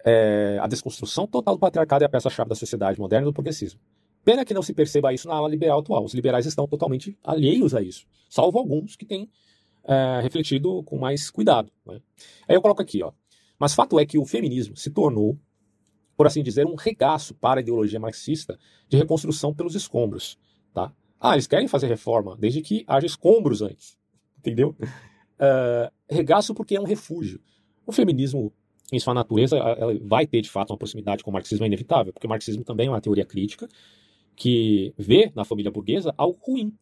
é, a desconstrução total do patriarcado é a peça-chave da sociedade moderna e do progressismo. Pena que não se perceba isso na ala liberal atual. Os liberais estão totalmente alheios a isso, salvo alguns que têm é, refletido com mais cuidado. Né? Aí eu coloco aqui, ó. Mas fato é que o feminismo se tornou, por assim dizer, um regaço para a ideologia marxista de reconstrução pelos escombros. Tá? Ah, eles querem fazer reforma, desde que haja escombros antes. Entendeu? Uh, regaço porque é um refúgio. O feminismo, em sua natureza, vai ter de fato uma proximidade com o marxismo, é inevitável, porque o marxismo também é uma teoria crítica que vê na família burguesa algo ruim.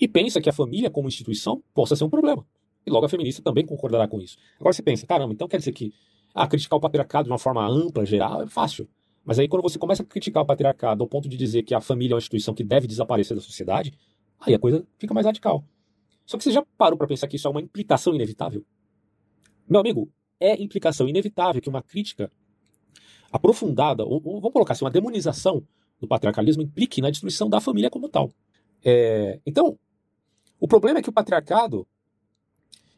E pensa que a família, como instituição, possa ser um problema. E logo a feminista também concordará com isso. Agora você pensa, caramba, então quer dizer que ah, criticar o patriarcado de uma forma ampla, geral, é fácil. Mas aí quando você começa a criticar o patriarcado ao ponto de dizer que a família é uma instituição que deve desaparecer da sociedade, aí a coisa fica mais radical. Só que você já parou para pensar que isso é uma implicação inevitável? Meu amigo, é implicação inevitável que uma crítica aprofundada, ou, ou vamos colocar assim, uma demonização do patriarcalismo implique na destruição da família como tal. É, então, o problema é que o patriarcado,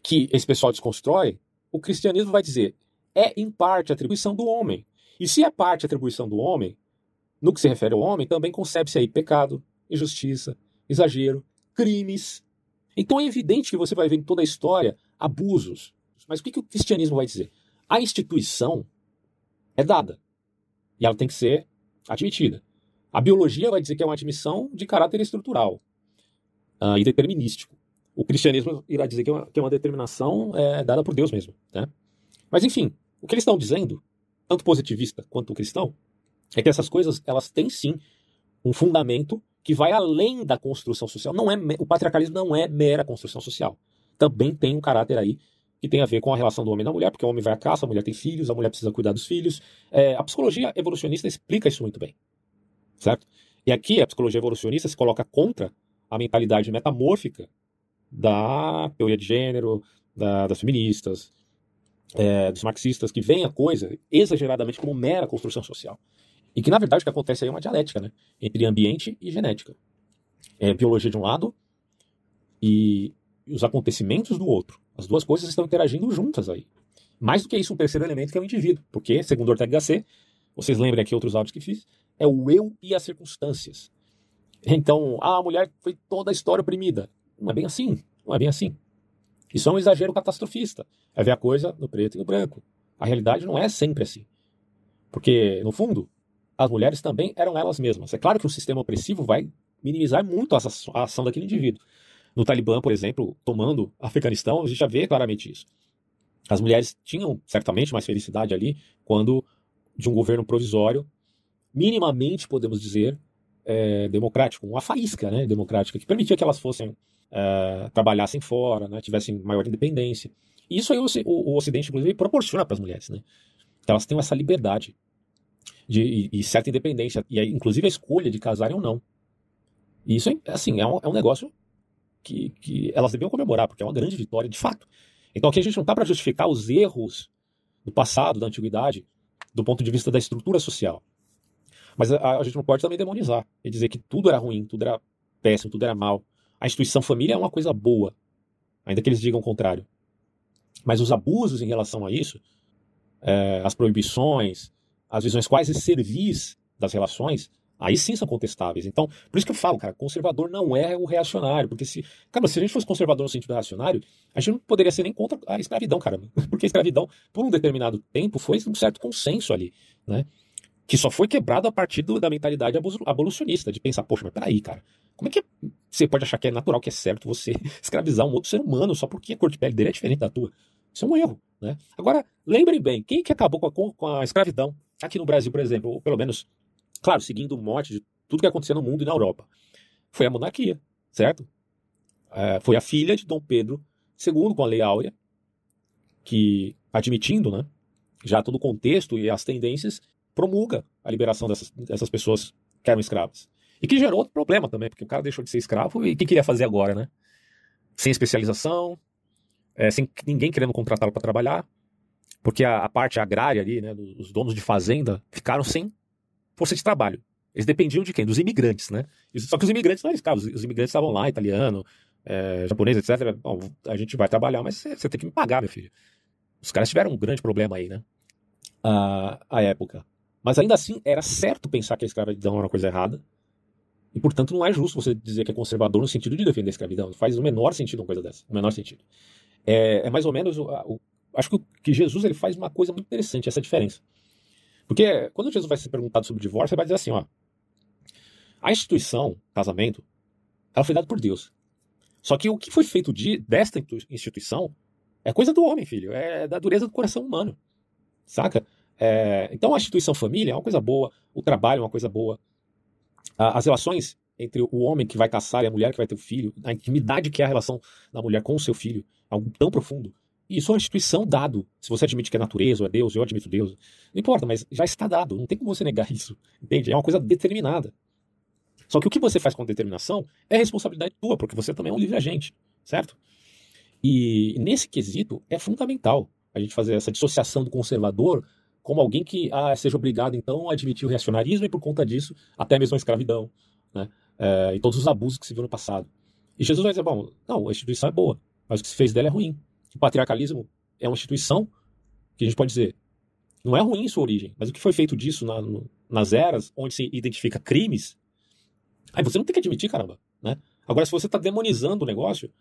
que esse pessoal desconstrói, o cristianismo vai dizer é em parte atribuição do homem. E se é parte atribuição do homem, no que se refere ao homem, também concebe-se aí pecado, injustiça, exagero, crimes. Então é evidente que você vai ver em toda a história abusos. Mas o que, que o cristianismo vai dizer? A instituição é dada. E ela tem que ser admitida. A biologia vai dizer que é uma admissão de caráter estrutural uh, e determinístico. O cristianismo irá dizer que é uma, que é uma determinação é, dada por Deus mesmo. Né? Mas, enfim, o que eles estão dizendo, tanto positivista quanto cristão, é que essas coisas elas têm sim um fundamento que vai além da construção social. Não é o patriarcalismo não é mera construção social. Também tem um caráter aí que tem a ver com a relação do homem da mulher, porque o homem vai à caça, a mulher tem filhos, a mulher precisa cuidar dos filhos. É, a psicologia evolucionista explica isso muito bem certo? E aqui a psicologia evolucionista se coloca contra a mentalidade metamórfica da teoria de gênero, da, das feministas, é, dos marxistas, que veem a coisa exageradamente como mera construção social. E que, na verdade, o que acontece aí é uma dialética né, entre ambiente e genética. É biologia de um lado e os acontecimentos do outro. As duas coisas estão interagindo juntas aí. Mais do que isso, um terceiro elemento que é o indivíduo. Porque, segundo Ortega Gasset, vocês lembrem aqui outros áudios que fiz, é o eu e as circunstâncias. Então, ah, a mulher foi toda a história oprimida. Não é bem assim. Não é bem assim. Isso é um exagero catastrofista. É ver a coisa no preto e no branco. A realidade não é sempre assim. Porque, no fundo, as mulheres também eram elas mesmas. É claro que o sistema opressivo vai minimizar muito a ação daquele indivíduo. No Talibã, por exemplo, tomando Afeganistão, a gente já vê claramente isso. As mulheres tinham certamente mais felicidade ali quando de um governo provisório, minimamente, podemos dizer, é, democrático, uma faísca né, democrática, que permitia que elas fossem é, trabalhassem fora, né, tivessem maior independência. E isso aí o, o, o Ocidente, inclusive, proporciona para as mulheres. Né? Então elas têm essa liberdade de, e, e, certa independência, e inclusive a escolha de casarem ou não. E isso, assim, é um, é um negócio que, que elas deviam comemorar, porque é uma grande vitória de fato. Então aqui a gente não está para justificar os erros do passado, da antiguidade, do ponto de vista da estrutura social. Mas a, a, gente não pode também demonizar e dizer que tudo era ruim, tudo era péssimo, tudo era mal. A instituição família é uma coisa boa, ainda que eles digam o contrário. Mas os abusos em relação a isso, é, as proibições, as visões quase servis das relações, Aí sim são contestáveis. Então, por isso que eu falo, cara, conservador não é o reacionário. Porque se. Cara, se a gente fosse conservador no sentido reacionário, a gente não poderia ser nem contra a escravidão, cara. Porque a escravidão, por um determinado tempo, foi um certo consenso ali, né? Que só foi quebrado a partir do, da mentalidade abolicionista, de pensar, poxa, mas peraí, cara, como é que você pode achar que é natural, que é certo você escravizar um outro ser humano só porque a cor de pele dele é diferente da tua? Isso é um erro, né? Agora, lembrem bem, quem que acabou com a, com a escravidão aqui no Brasil, por exemplo, ou pelo menos Claro, seguindo o mote de tudo que acontecia no mundo e na Europa. Foi a monarquia, certo? É, foi a filha de Dom Pedro II com a Lei Áurea, que, admitindo né, já todo o contexto e as tendências, promulga a liberação dessas, dessas pessoas que eram escravas. E que gerou outro problema também, porque o cara deixou de ser escravo e o que queria fazer agora, né? Sem especialização, é, sem ninguém querendo contratá-lo para trabalhar, porque a, a, parte agrária ali, né, os donos de fazenda, ficaram sem força de trabalho. Eles dependiam de quem? Dos imigrantes, né? Só que os imigrantes não eram escravos. Os imigrantes estavam lá, italiano, é, japonês, etc. Bom, a gente vai trabalhar, mas você, tem que me pagar, meu filho. Os caras tiveram um grande problema aí, né? A, a época. Mas ainda assim, era certo pensar que a escravidão era uma coisa errada. E, portanto, não é justo você dizer que é conservador no sentido de defender a escravidão. Não faz o menor sentido uma coisa dessa. O menor sentido. É, é mais ou menos. O, o, acho que, que Jesus ele faz uma coisa muito interessante, essa diferença. Porque quando Jesus vai ser perguntado sobre o divórcio, ele vai dizer assim, ó, a instituição, casamento, ela foi dada por Deus. Só que o que foi feito de, desta instituição é coisa do homem, filho. É da dureza do coração humano. Saca? É, então a instituição família é uma coisa boa, o trabalho é uma coisa boa. As relações entre o homem que vai caçar e a mulher que vai ter o filho, a intimidade que é a relação da mulher com o seu filho, é algo tão profundo. Isso é uma instituição dado. Se você admite que é natureza ou é Deus, eu admito Deus. Não importa, mas já está dado. Não tem como você negar isso. Entende? É uma coisa determinada. Só que o que você faz com determinação é responsabilidade tua, porque você também é um livre agente, certo? E nesse quesito é fundamental a gente fazer essa dissociação do conservador como alguém que ah, seja obrigado então a admitir o reacionarismo e por conta disso até mesmo a escravidão, né? É, e todos os abusos que se viu no passado. E Jesus vai dizer, bom, não, a instituição é boa, mas o que se fez dela é ruim o patriarcalismo é uma instituição que a gente pode dizer não é ruim em sua origem, mas o que foi feito disso na, no, nas eras onde se identifica crimes, aí você não tem que admitir, caramba, né? Agora, se você está demonizando o negócio,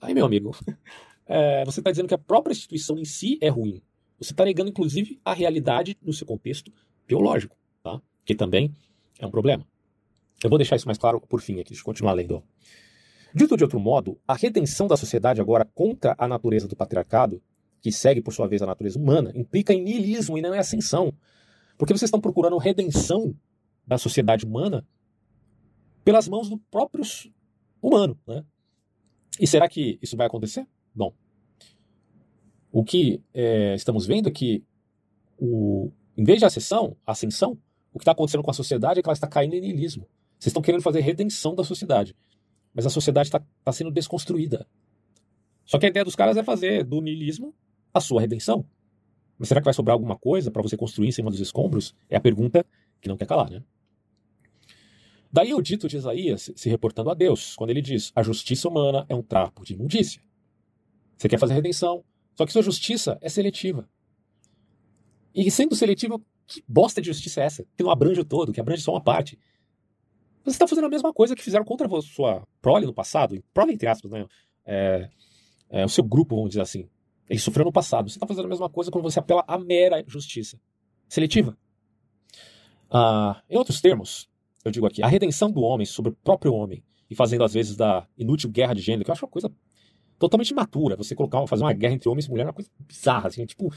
aí, meu amigo, é, você está dizendo que a própria instituição em si é ruim. Você está negando, inclusive, a realidade no seu contexto biológico, tá? Que também é um problema. Eu vou deixar isso mais claro por fim aqui, deixa eu continuar lendo. Dito de outro modo, a redenção da sociedade agora contra a natureza do patriarcado, que segue por sua vez a natureza humana, implica em niilismo e não em ascensão. Porque vocês estão procurando redenção da sociedade humana pelas mãos do próprio humano. Né? E será que isso vai acontecer? Bom, o que é, estamos vendo é que, o, em vez de ascensão, ascensão, o que está acontecendo com a sociedade é que ela está caindo em niilismo. Vocês estão querendo fazer redenção da sociedade. Mas a sociedade está tá sendo desconstruída. Só que a ideia dos caras é fazer do niilismo a sua redenção. Mas será que vai sobrar alguma coisa para você construir em cima dos escombros? É a pergunta que não quer calar, né? Daí o dito de Isaías se reportando a Deus, quando ele diz: a justiça humana é um trapo de imundícia. Você quer fazer redenção. Só que sua justiça é seletiva. E sendo seletiva, que bosta de justiça é essa? Que não abrange o todo, que abrange só uma parte. Você está fazendo a mesma coisa que fizeram contra a sua prole no passado, prole entre aspas, né? É, é, o seu grupo, vamos dizer assim. Ele sofreu no passado. Você está fazendo a mesma coisa quando você apela à mera justiça. Seletiva. Ah, em outros termos, eu digo aqui, a redenção do homem sobre o próprio homem e fazendo às vezes da inútil guerra de gênero, que eu acho uma coisa totalmente imatura. Você colocar, fazer uma guerra entre homens e mulheres é uma coisa bizarra, assim, tipo,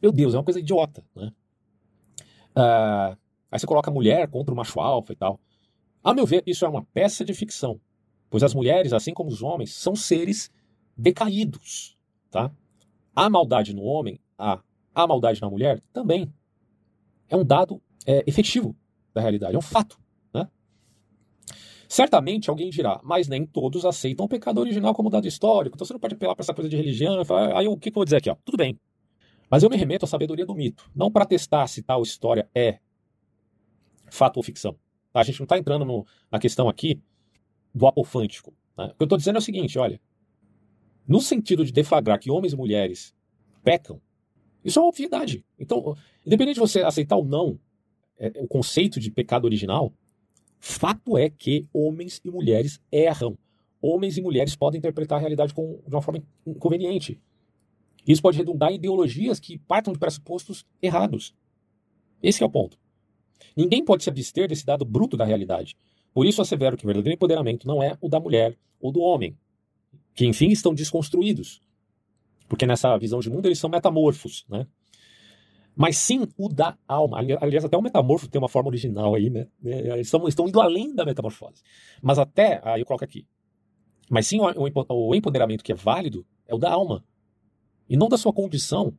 meu Deus, é uma coisa idiota, né? Ah, aí você coloca a mulher contra o macho alfa e tal. A meu ver, isso é uma peça de ficção, pois as mulheres, assim como os homens, são seres decaídos, tá? A maldade no homem, a, a maldade na mulher também é um dado é, efetivo da realidade, é um fato. Certamente alguém dirá, mas nem todos aceitam o pecado original como dado histórico, então você não pode apelar para essa coisa de religião. Falar, aí o que, que eu vou dizer aqui? Ó? Tudo bem, mas eu me remeto à sabedoria do mito, não para testar se tal história é fato ou ficção. A gente não está entrando no, na questão aqui do apofântico. Né? O que eu estou dizendo é o seguinte: olha, no sentido de deflagrar que homens e mulheres pecam, isso é uma obviedade. Então, independente de você aceitar ou não é, o conceito de pecado original, fato é que homens e mulheres erram. Homens e mulheres podem interpretar a realidade com, de uma forma inconveniente. Isso pode redundar em ideologias que partam de pressupostos errados. Esse é o ponto. Ninguém pode se abster desse dado bruto da realidade. Por isso assevero que o verdadeiro empoderamento não é o da mulher ou do homem, que enfim estão desconstruídos. Porque nessa visão de mundo eles são metamorfos, né? Mas sim o da alma. Aliás, até o metamorfo tem uma forma original aí, né? É, eles estão, estão indo além da metamorfose. Mas até, aí eu coloco aqui. Mas sim o empoderamento que é válido é o da alma e não da sua condição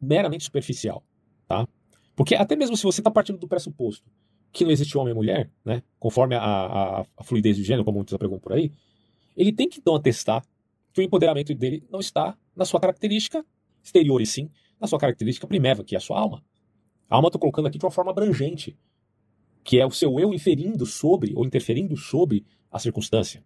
meramente superficial, tá? Porque até mesmo se você está partindo do pressuposto que não existe homem e mulher, né, conforme a, a, a fluidez de gênero, como muitos apregam por aí, ele tem que então atestar que o empoderamento dele não está na sua característica exterior, e sim na sua característica primeva, que é a sua alma. A alma estou colocando aqui de uma forma abrangente, que é o seu eu inferindo sobre ou interferindo sobre a circunstância.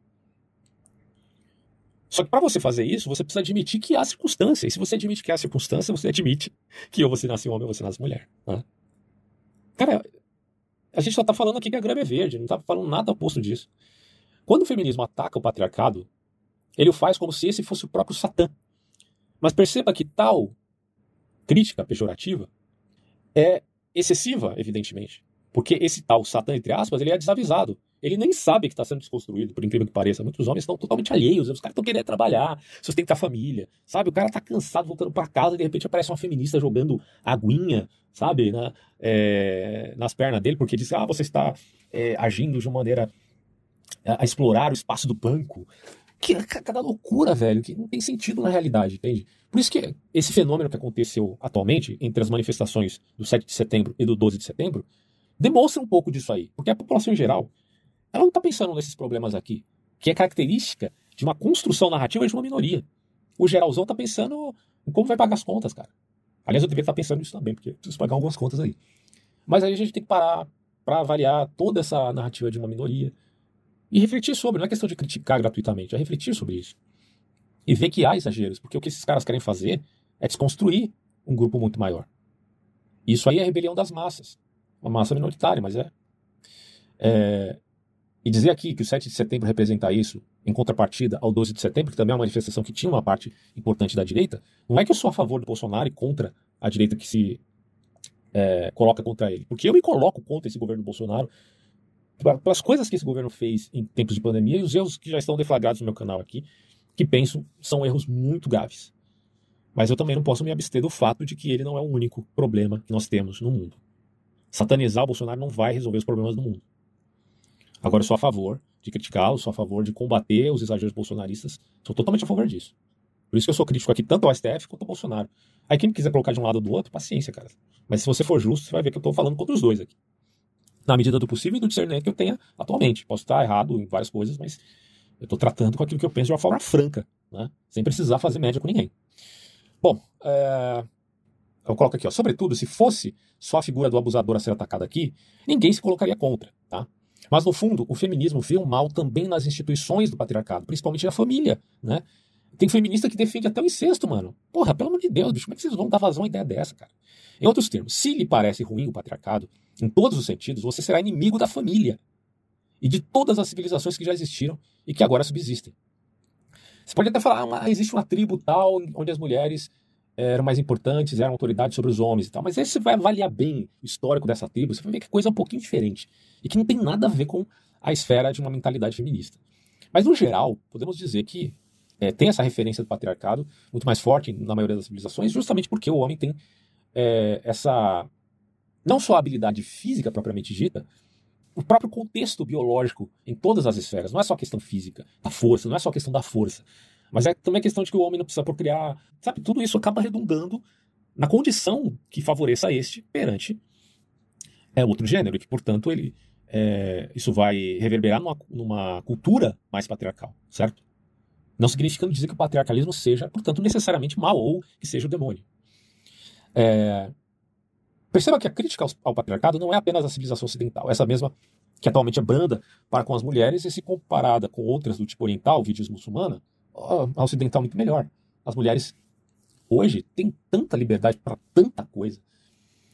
Só que para você fazer isso, você precisa admitir que há circunstância. E se você admite que há circunstância, você admite que ou você nasce homem ou você nasce mulher. Né? Cara, a gente só está falando aqui que a grama é verde, não está falando nada oposto disso. Quando o feminismo ataca o patriarcado, ele o faz como se esse fosse o próprio Satã. Mas perceba que tal crítica pejorativa é excessiva, evidentemente. Porque esse tal Satã, entre aspas, ele é desavisado. Ele nem sabe que está sendo desconstruído, por incrível que pareça. Muitos homens estão totalmente alheios. Os caras estão querendo trabalhar, sustentar a família. Sabe? O cara está cansado voltando para casa e de repente aparece uma feminista jogando aguinha, sabe? Na, é, nas pernas dele, porque diz: ah, você está é, agindo de uma maneira a, a, explorar o espaço do banco. Que cada loucura, velho, que não tem sentido na realidade, entende? Por isso que esse fenômeno que aconteceu atualmente entre as manifestações do 7 de setembro e do 12 de setembro demonstra um pouco disso aí. Porque a população em geral ela não está pensando nesses problemas aqui, que é característica de uma construção narrativa de uma minoria. O geralzão está pensando em como vai pagar as contas, cara. Aliás, eu deveria estar tá pensando nisso também, porque preciso pagar algumas contas aí. Mas aí a gente tem que parar para avaliar toda essa narrativa de uma minoria e refletir sobre. Não é questão de criticar gratuitamente, é refletir sobre isso. E ver que há exageros, porque o que esses caras querem fazer é desconstruir um grupo muito maior. Isso aí é rebelião das massas. Uma massa minoritária, mas é. é e dizer aqui que o 7 de setembro representa isso, em contrapartida ao 12 de setembro, que também é uma manifestação que tinha uma parte importante da direita, não é que eu sou a favor do Bolsonaro e contra a direita que se é, coloca contra ele. Porque eu me coloco contra esse governo Bolsonaro pelas coisas que esse governo fez em tempos de pandemia e os erros que já estão deflagrados no meu canal aqui, que penso são erros muito graves. Mas eu também não posso me abster do fato de que ele não é o único problema que nós temos no mundo. Satanizar o Bolsonaro não vai resolver os problemas do mundo. Agora, eu sou a favor de criticá-lo, sou a favor de combater os exageros bolsonaristas, sou totalmente a favor disso. Por isso que eu sou crítico aqui tanto ao STF quanto ao Bolsonaro. Aí quem quiser colocar de um lado ou do outro, paciência, cara. Mas se você for justo, você vai ver que eu estou falando contra os dois aqui. Na medida do possível e do discernimento que eu tenha atualmente. Posso estar errado em várias coisas, mas eu estou tratando com aquilo que eu penso de uma forma franca, né? sem precisar fazer média com ninguém. Bom, é... eu coloco aqui, ó, sobretudo, se fosse só a figura do abusador a ser atacada aqui, ninguém se colocaria contra, tá? Mas, no fundo, o feminismo vê o mal também nas instituições do patriarcado, principalmente na família. Né? Tem feminista que defende até o incesto, mano. Porra, pelo amor de Deus, bicho, como é que vocês vão dar vazão a ideia dessa, cara? Em outros termos, se lhe parece ruim o patriarcado, em todos os sentidos, você será inimigo da família e de todas as civilizações que já existiram e que agora subsistem. Você pode até falar, ah, existe uma tribo tal onde as mulheres eram mais importantes, eram autoridades sobre os homens e tal, mas aí você vai avaliar bem o histórico dessa tribo, você vai ver que a coisa é um pouquinho diferente e que não tem nada a ver com a esfera de uma mentalidade feminista. Mas, no geral, podemos dizer que é, tem essa referência do patriarcado muito mais forte na maioria das civilizações, justamente porque o homem tem é, essa. Não só a habilidade física propriamente dita, o próprio contexto biológico em todas as esferas. Não é só a questão física, da força, não é só a questão da força. Mas é também a questão de que o homem não precisa procriar. Sabe, tudo isso acaba redundando na condição que favoreça este perante é outro gênero, e que, portanto, ele, é, isso vai reverberar numa, numa cultura mais patriarcal, certo? Não significa dizer que o patriarcalismo seja, portanto, necessariamente mal ou que seja o demônio. É... Perceba que a crítica ao, patriarcado não é apenas a civilização ocidental, essa mesma que atualmente é branda para com as mulheres e se comparada com outras do tipo oriental, vídeos muçulmana, a ocidental é muito melhor. As mulheres hoje têm tanta liberdade para tanta coisa.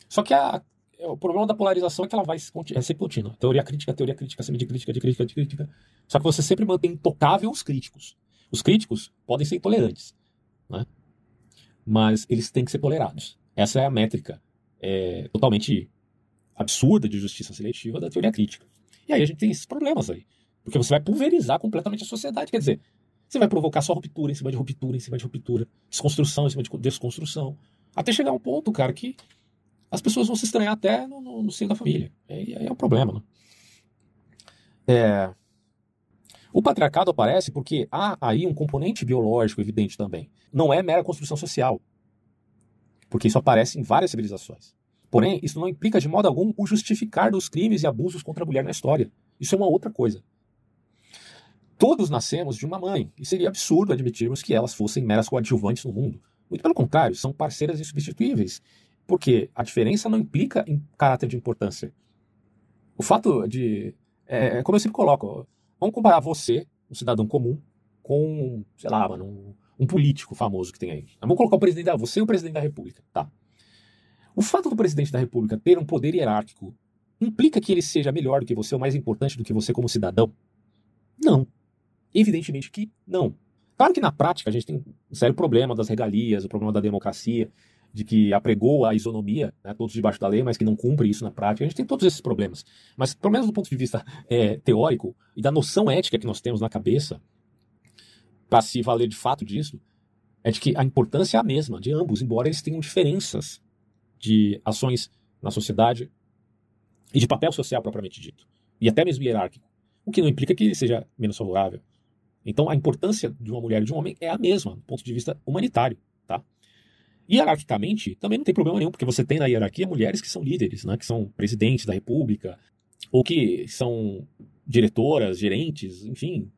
Só que a, o problema da polarização é que ela vai é sempre contínua. Teoria crítica, teoria crítica, sempre de crítica, de crítica, de crítica. Só que você sempre mantém intocável os críticos. Os críticos podem ser intolerantes, né? mas eles têm que ser tolerados. Essa é a métrica é, totalmente absurda de justiça seletiva da teoria crítica. E aí a gente tem esses problemas aí. Porque você vai pulverizar completamente a sociedade. Quer dizer, você vai provocar só ruptura em cima de ruptura, em cima de ruptura, desconstrução em cima de desconstrução. Até chegar um ponto, cara, que as pessoas vão se estranhar até no, no, no seio da família. E aí é um problema, né? É, o patriarcado aparece porque há aí um componente biológico evidente também. Não é mera construção social. Porque isso aparece em várias civilizações. Porém, isso não implica de modo algum o justificar dos crimes e abusos contra a mulher na história. Isso é uma outra coisa. Todos nascemos de uma mãe, e seria absurdo admitirmos que elas fossem meras coadjuvantes no mundo. Muito pelo contrário, são parceiras insubstituíveis, porque a diferença não implica em caráter de importância. O fato de. É, como eu sempre coloco, Vamos comparar você, um cidadão comum, com, sei lá, mano, um, um político famoso que tem aí. Vamos colocar o presidente da, você e o presidente da República, tá? O fato do presidente da República ter um poder hierárquico implica que ele seja melhor do que você ou mais importante do que você como cidadão? Não. Evidentemente que não. Claro que na prática a gente tem um sério problema das regalias, o problema da democracia, de que apregou a isonomia, né, todos debaixo da lei, mas que não cumpre isso na prática. A gente tem todos esses problemas. Mas, pelo menos do ponto de vista é, teórico e da noção ética que nós temos na cabeça, para se valer de fato disso, é de que a importância é a mesma de ambos, embora eles tenham diferenças de ações na sociedade e de papel social propriamente dito, e até mesmo hierárquico, o que não implica que ele seja menos favorável. Então, a importância de uma mulher e de um homem é a mesma, do ponto de vista humanitário. Tá? Hierarquicamente, também não tem problema nenhum, porque você tem na hierarquia mulheres que são líderes, né, que são presidentes da república, ou que são diretoras, gerentes, enfim,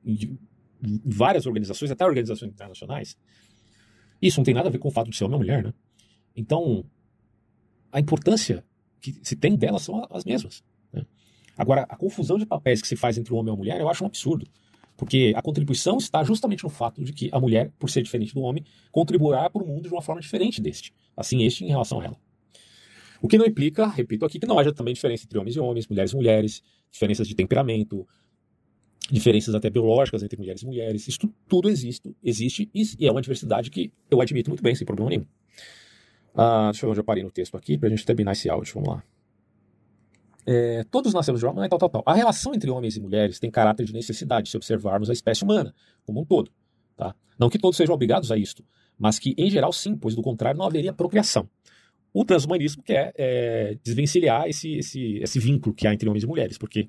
várias organizações, até organizações internacionais. Isso não tem nada a ver com o fato de ser homem ou mulher, né? Então, a importância que se tem delas são as mesmas. Né? Agora, a confusão de papéis que se faz entre o homem e a mulher eu acho um absurdo. Porque a contribuição está justamente no fato de que a mulher, por ser diferente do homem, contribuirá para o mundo de uma forma diferente deste. Assim, este em relação a ela. O que não implica, repito aqui, que não haja também diferença entre homens e homens, mulheres e mulheres, diferenças de temperamento, diferenças até biológicas entre mulheres e mulheres. Isso tudo existe, existe e é uma diversidade que eu admito muito bem, sem problema nenhum. Ah, deixa eu ver onde eu parei no texto aqui para a gente terminar esse áudio. Vamos lá. É, todos nascemos de homem, tal, tal, tal. A relação entre homens e mulheres tem caráter de necessidade se observarmos a espécie humana como um todo. Tá? Não que todos sejam obrigados a isto, mas que em geral sim, pois do contrário não haveria procriação. O transhumanismo quer é, desvencilhar esse, esse, esse vínculo que há entre homens e mulheres, porque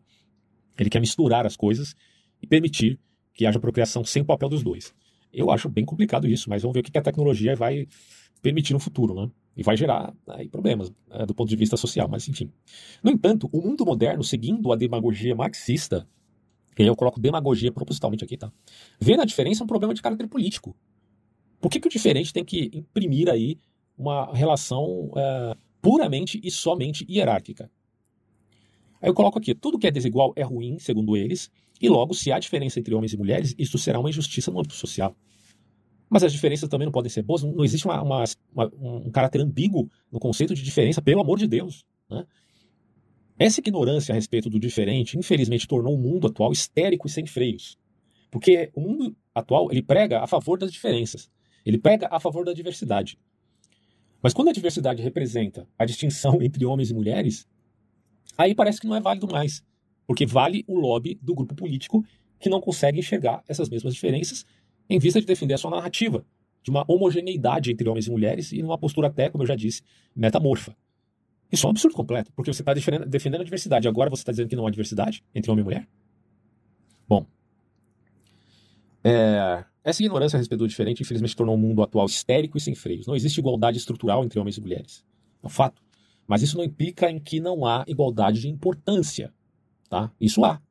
ele quer misturar as coisas e permitir que haja procriação sem o papel dos dois. Eu acho bem complicado isso, mas vamos ver o que a tecnologia vai permitir no futuro, né? E vai gerar aí, problemas né, do ponto de vista social, mas enfim. No entanto, o mundo moderno, seguindo a demagogia marxista, que eu coloco demagogia propositalmente aqui, tá? Vê na diferença um problema de caráter político. Por que, que o diferente tem que imprimir aí uma relação é, puramente e somente hierárquica? Aí eu coloco aqui, tudo que é desigual é ruim, segundo eles, e logo, se há diferença entre homens e mulheres, isso será uma injustiça no âmbito social. Mas as diferenças também não podem ser boas. Não existe uma, uma, uma, um caráter ambíguo no conceito de diferença, pelo amor de Deus. Né? Essa ignorância a respeito do diferente, infelizmente, tornou o mundo atual histérico e sem freios. Porque o mundo atual ele prega a favor das diferenças. Ele prega a favor da diversidade. Mas quando a diversidade representa a distinção entre homens e mulheres, aí parece que não é válido mais. Porque vale o lobby do grupo político que não consegue enxergar essas mesmas diferenças em vista de defender a sua narrativa de uma homogeneidade entre homens e mulheres e numa postura até, como eu já disse, metamorfa. Isso é um absurdo completo, porque você está defendendo a diversidade. Agora você está dizendo que não há diversidade entre homem e mulher? Bom, é, essa ignorância a respeito do diferente, infelizmente, tornou o mundo atual histérico e sem freios. Não existe igualdade estrutural entre homens e mulheres. É um fato. Mas isso não implica em que não há igualdade de importância. Tá? Isso há.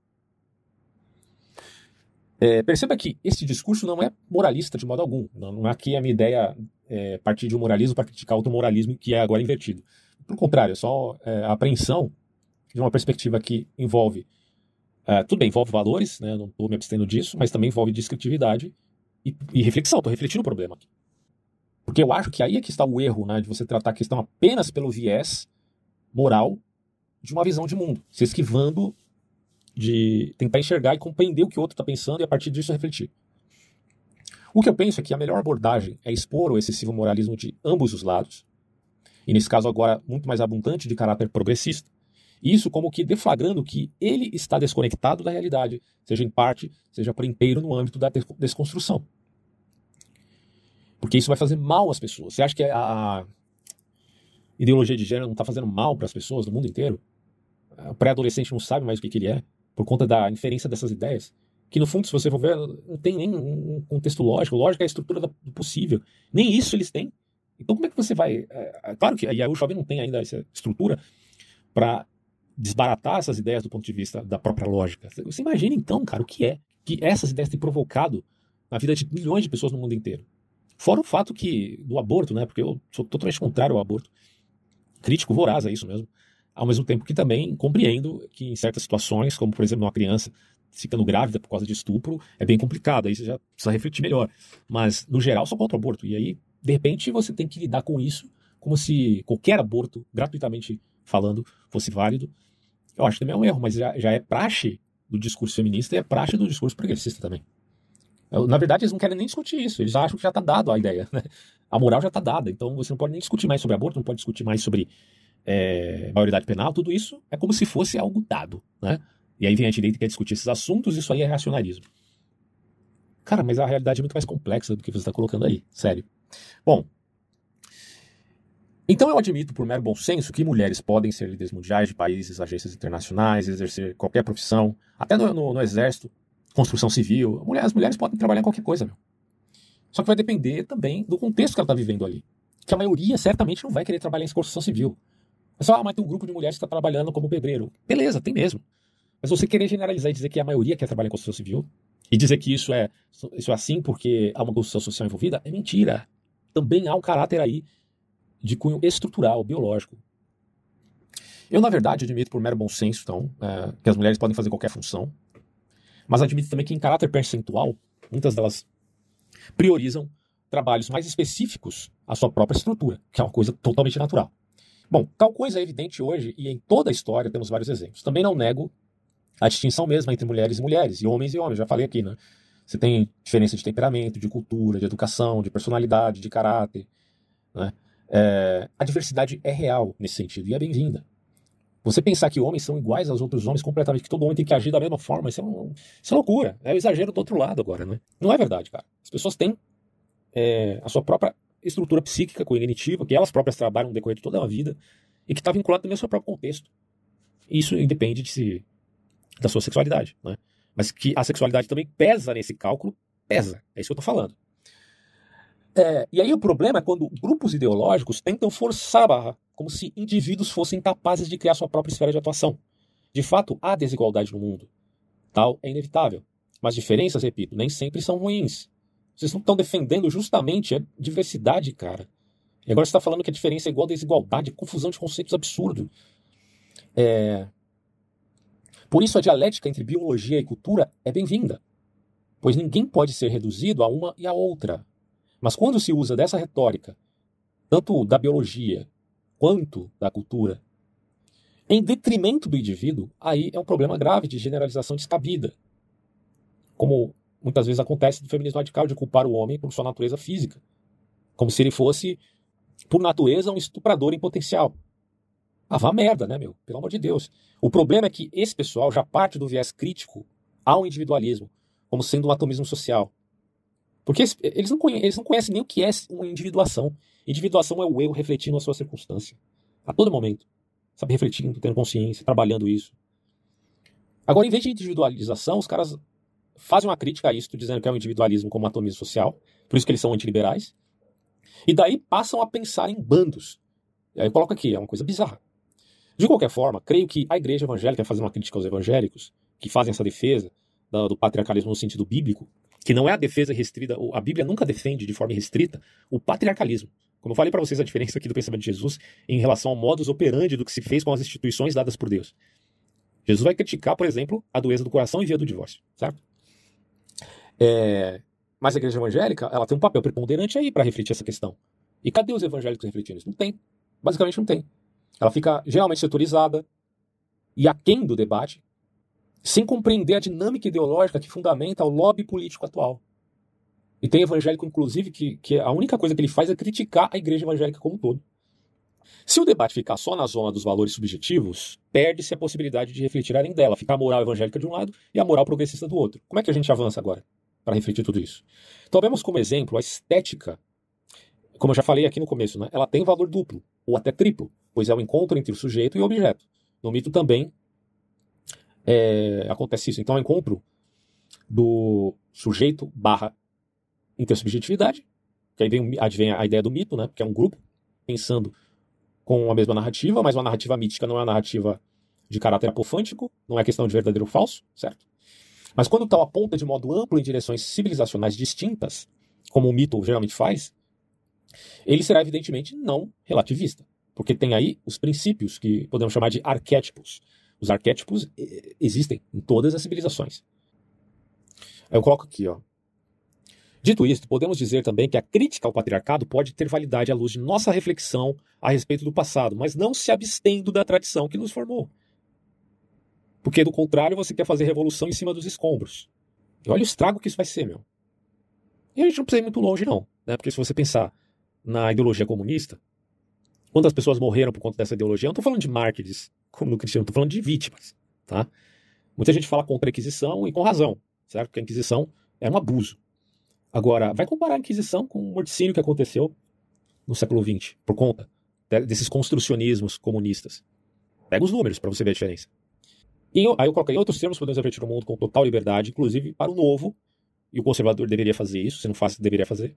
É, perceba que esse discurso não é moralista de modo algum. Não, não é aqui a minha ideia é, partir de um moralismo para criticar outro moralismo que é agora invertido. Pelo contrário, é só é, a apreensão de uma perspectiva que envolve. É, tudo bem, envolve valores, né, não estou me abstendo disso, mas também envolve descritividade e, e reflexão. Estou refletindo o problema aqui. Porque eu acho que aí é que está o erro né, de você tratar a questão apenas pelo viés moral de uma visão de mundo, se esquivando de tentar enxergar e compreender o que o outro está pensando e a partir disso refletir. O que eu penso é que a melhor abordagem é expor o excessivo moralismo de ambos os lados, e nesse caso agora muito mais abundante de caráter progressista. Isso como que deflagrando que ele está desconectado da realidade, seja em parte, seja por inteiro no âmbito da desconstrução. Porque isso vai fazer mal às pessoas. Você acha que a ideologia de gênero não está fazendo mal para as pessoas do mundo inteiro? O pré-adolescente não sabe mais o que, que ele é por conta da inferência dessas ideias, que no fundo, se você for ver, não tem nem um contexto lógico. Lógica é a estrutura do possível. Nem isso eles têm. Então, como é que você vai. É, é claro que a o jovem não tem ainda essa estrutura para desbaratar essas ideias do ponto de vista da própria lógica. Você imagina, então, cara, o que é que essas ideias têm provocado na vida de milhões de pessoas no mundo inteiro. Fora o fato que do aborto, né? Porque eu sou totalmente contrário ao aborto. Crítico voraz a isso mesmo ao mesmo tempo que também compreendo que em certas situações, como por exemplo uma criança ficando grávida por causa de estupro, é bem complicado, aí você já precisa refletir melhor. Mas, no geral, sou contra o aborto. E aí, de repente, você tem que lidar com isso como se qualquer aborto, gratuitamente falando, fosse válido. Eu acho que também é um erro, mas já, já é praxe do discurso feminista e é praxe do discurso progressista também. Na verdade, eles não querem nem discutir isso, eles acham que já está dado a ideia. Né? A moral já está dada, então você não pode nem discutir mais sobre aborto, não pode discutir mais sobre é, maioridade penal, tudo isso é como se fosse algo dado, né? E aí vem a direita que quer discutir esses assuntos, isso aí é racionalismo. Cara, mas a realidade é muito mais complexa do que você está colocando aí, sério. Bom, então eu admito, por mero bom senso, que mulheres podem ser líderes mundiais de países, agências internacionais, exercer qualquer profissão, até no, no, no exército, construção civil. As mulheres podem trabalhar em qualquer coisa, meu. Só que vai depender também do contexto que ela está vivendo ali. Que a maioria certamente não vai querer trabalhar em construção civil. Mas, ah, mas tem um grupo de mulheres que está trabalhando como pedreiro. Beleza, tem mesmo. Mas você querer generalizar e dizer que a maioria quer trabalhar em construção civil e dizer que isso é, isso é assim porque há uma construção social envolvida é mentira. Também há um caráter aí de cunho estrutural, biológico. Eu, na verdade, admito por mero bom senso, então, é, que as mulheres podem fazer qualquer função, mas admito também que, em caráter percentual, muitas delas priorizam trabalhos mais específicos à sua própria estrutura, que é uma coisa totalmente natural. Bom, tal coisa é evidente hoje e em toda a história temos vários exemplos. Também não nego a distinção mesma entre mulheres e mulheres, e homens e homens, já falei aqui, né? Você tem diferença de temperamento, de cultura, de educação, de personalidade, de caráter. Né? É, a diversidade é real nesse sentido e é bem-vinda. Você pensar que homens são iguais aos outros homens completamente, que todo homem tem que agir da mesma forma, isso é, um, isso é loucura. É o exagero do outro lado agora, né? Não é verdade, cara. As pessoas têm é, a sua própria estrutura psíquica cognitiva que elas próprias trabalham no decorrer de toda a vida e que está vinculado também ao seu próprio contexto. Isso independe de se, da sua sexualidade, né? Mas que a sexualidade também pesa nesse cálculo, pesa. É isso que eu estou falando. É, e aí o problema é quando grupos ideológicos tentam forçar a barra, como se indivíduos fossem capazes de criar sua própria esfera de atuação. De fato, há desigualdade no mundo. Tal é inevitável. Mas diferenças, repito, nem sempre são ruins. Vocês não estão defendendo justamente a diversidade, cara. E agora você está falando que a diferença é igual a desigualdade, confusão de conceitos absurdo. É... Por isso a dialética entre biologia e cultura é bem-vinda, pois ninguém pode ser reduzido a uma e a outra. Mas quando se usa dessa retórica, tanto da biologia quanto da cultura, em detrimento do indivíduo, aí é um problema grave de generalização descabida. Como muitas vezes acontece no feminismo radical de culpar o homem por sua natureza física, como se ele fosse, por natureza, um estuprador em potencial. Ah, vá merda, né, meu? Pelo amor de Deus. O problema é que esse pessoal já parte do viés crítico ao individualismo, como sendo um atomismo social. Porque eles não, conhecem, eles não conhecem nem o que é uma individuação. Individuação é o eu refletindo a sua circunstância. A todo momento. Sabe, refletindo, tendo consciência, trabalhando isso. Agora, em vez de individualização, os caras fazem uma crítica a isso, dizendo que é o um individualismo como atomismo social, por isso que eles são antiliberais, e daí passam a pensar em bandos. E aí eu coloco aqui, é uma coisa bizarra. De qualquer forma, creio que a igreja evangélica, fazendo uma crítica aos evangélicos, que fazem essa defesa do, do patriarcalismo no sentido bíblico, que não é a defesa restrita, a Bíblia nunca defende de forma restrita o patriarcalismo. Como eu falei para vocês, a diferença aqui do pensamento de Jesus em relação ao modus operandi do que se fez com as instituições dadas por Deus. Jesus vai criticar, por exemplo, a doença do coração e via do divórcio, certo? É... Mas a igreja evangélica, ela tem um papel preponderante aí para refletir essa questão. E cadê os evangélicos refletindo isso? Não tem. Basicamente não tem. Ela fica geralmente setorizada e aquém do debate, sem compreender a dinâmica ideológica que fundamenta o lobby político atual. E tem evangélico, inclusive, que, que a única coisa que ele faz é criticar a igreja evangélica como um todo. Se o debate ficar só na zona dos valores subjetivos, perde-se a possibilidade de refletir além dela, ficar a moral evangélica de um lado e a moral progressista do outro. Como é que a gente avança agora para refletir tudo isso? Então, vemos como exemplo a estética, como eu já falei aqui no começo, né? ela tem valor duplo, ou até triplo, pois é o encontro entre o sujeito e o objeto. No mito também é, acontece isso. Então, é encontro do sujeito barra intersubjetividade, que aí vem, a ideia do mito, né? que é um grupo pensando com a mesma narrativa, mas uma narrativa mítica não é uma narrativa de caráter apofântico, não é questão de verdadeiro ou falso, certo? Mas quando tal aponta de modo amplo em direções civilizacionais distintas, como o mito geralmente faz, ele será evidentemente não relativista, porque tem aí os princípios que podemos chamar de arquétipos, os arquétipos eh, existem em todas as civilizações. Eu coloco aqui, ó. Dito isto, podemos dizer também que a crítica ao patriarcado pode ter validade à luz de nossa reflexão a respeito do passado, mas não se abstendo da tradição que nos formou. Porque, do contrário, você quer fazer revolução em cima dos escombros. E olha o estrago que isso vai ser, meu. E a gente não precisa ir muito longe, não. Né? Porque se você pensar na ideologia comunista, quantas pessoas morreram por conta dessa ideologia? Eu não estou falando de mártires como no cristiano, estou falando de vítimas, tá? Muita gente fala contra a Inquisição e com razão, certo? Porque a Inquisição é um abuso. Agora, vai comparar a Inquisição com o morticínio que aconteceu no século XX, por conta desses construcionismos comunistas. Pega os números para você ver a diferença. E eu, aí eu coloquei outros termos, podemos refletir o mundo com total liberdade, inclusive para o novo, e o conservador deveria fazer isso, se não faz, deveria fazer.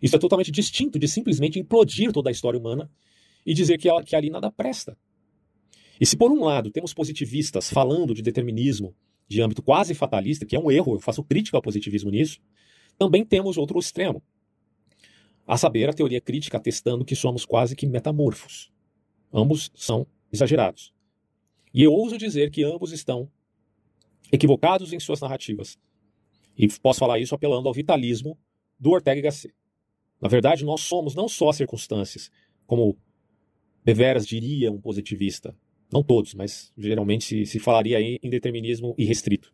Isso é totalmente distinto de simplesmente implodir toda a história humana e dizer que, ela, que ali nada presta. E se por um lado temos positivistas falando de determinismo de âmbito quase fatalista, que é um erro, eu faço crítica ao positivismo nisso, também temos outro extremo. A saber, a teoria crítica atestando que somos quase que metamorfos. Ambos são exagerados. E eu ouso dizer que ambos estão equivocados em suas narrativas. E posso falar isso apelando ao vitalismo do Ortega y Gasset. Na verdade, nós somos não só circunstâncias, como deveras diria um positivista, não todos, mas geralmente se, se falaria em determinismo irrestrito.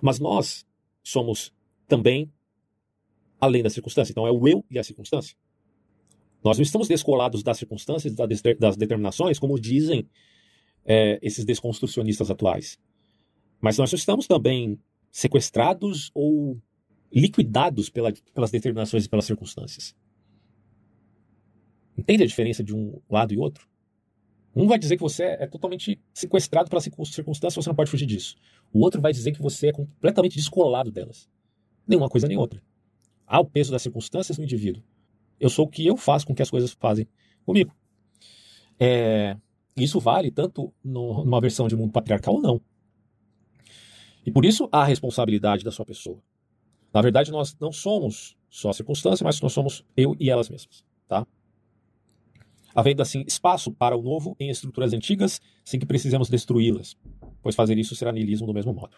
Mas nós somos também além da circunstância. Então é o eu e a circunstância. Nós não estamos descolados das circunstâncias, das determinações, como dizem é, esses desconstrucionistas atuais. Mas nós estamos também sequestrados ou liquidados pela, pelas determinações e pelas circunstâncias. Entende a diferença de um lado e outro? Um vai dizer que você é totalmente sequestrado pela circunstância, você não pode fugir disso. O outro vai dizer que você é completamente descolado delas. Nenhuma coisa nem outra. Há o peso das circunstâncias no indivíduo. Eu sou o que eu faço com que as coisas fazem comigo. É, isso vale tanto no, numa versão de mundo patriarcal ou não. E por isso há a responsabilidade da sua pessoa. Na verdade, nós não somos só a circunstância, mas nós somos eu e elas mesmas. Havendo assim espaço para o novo em estruturas antigas, sem que precisemos destruí-las, pois fazer isso será niilismo do mesmo modo.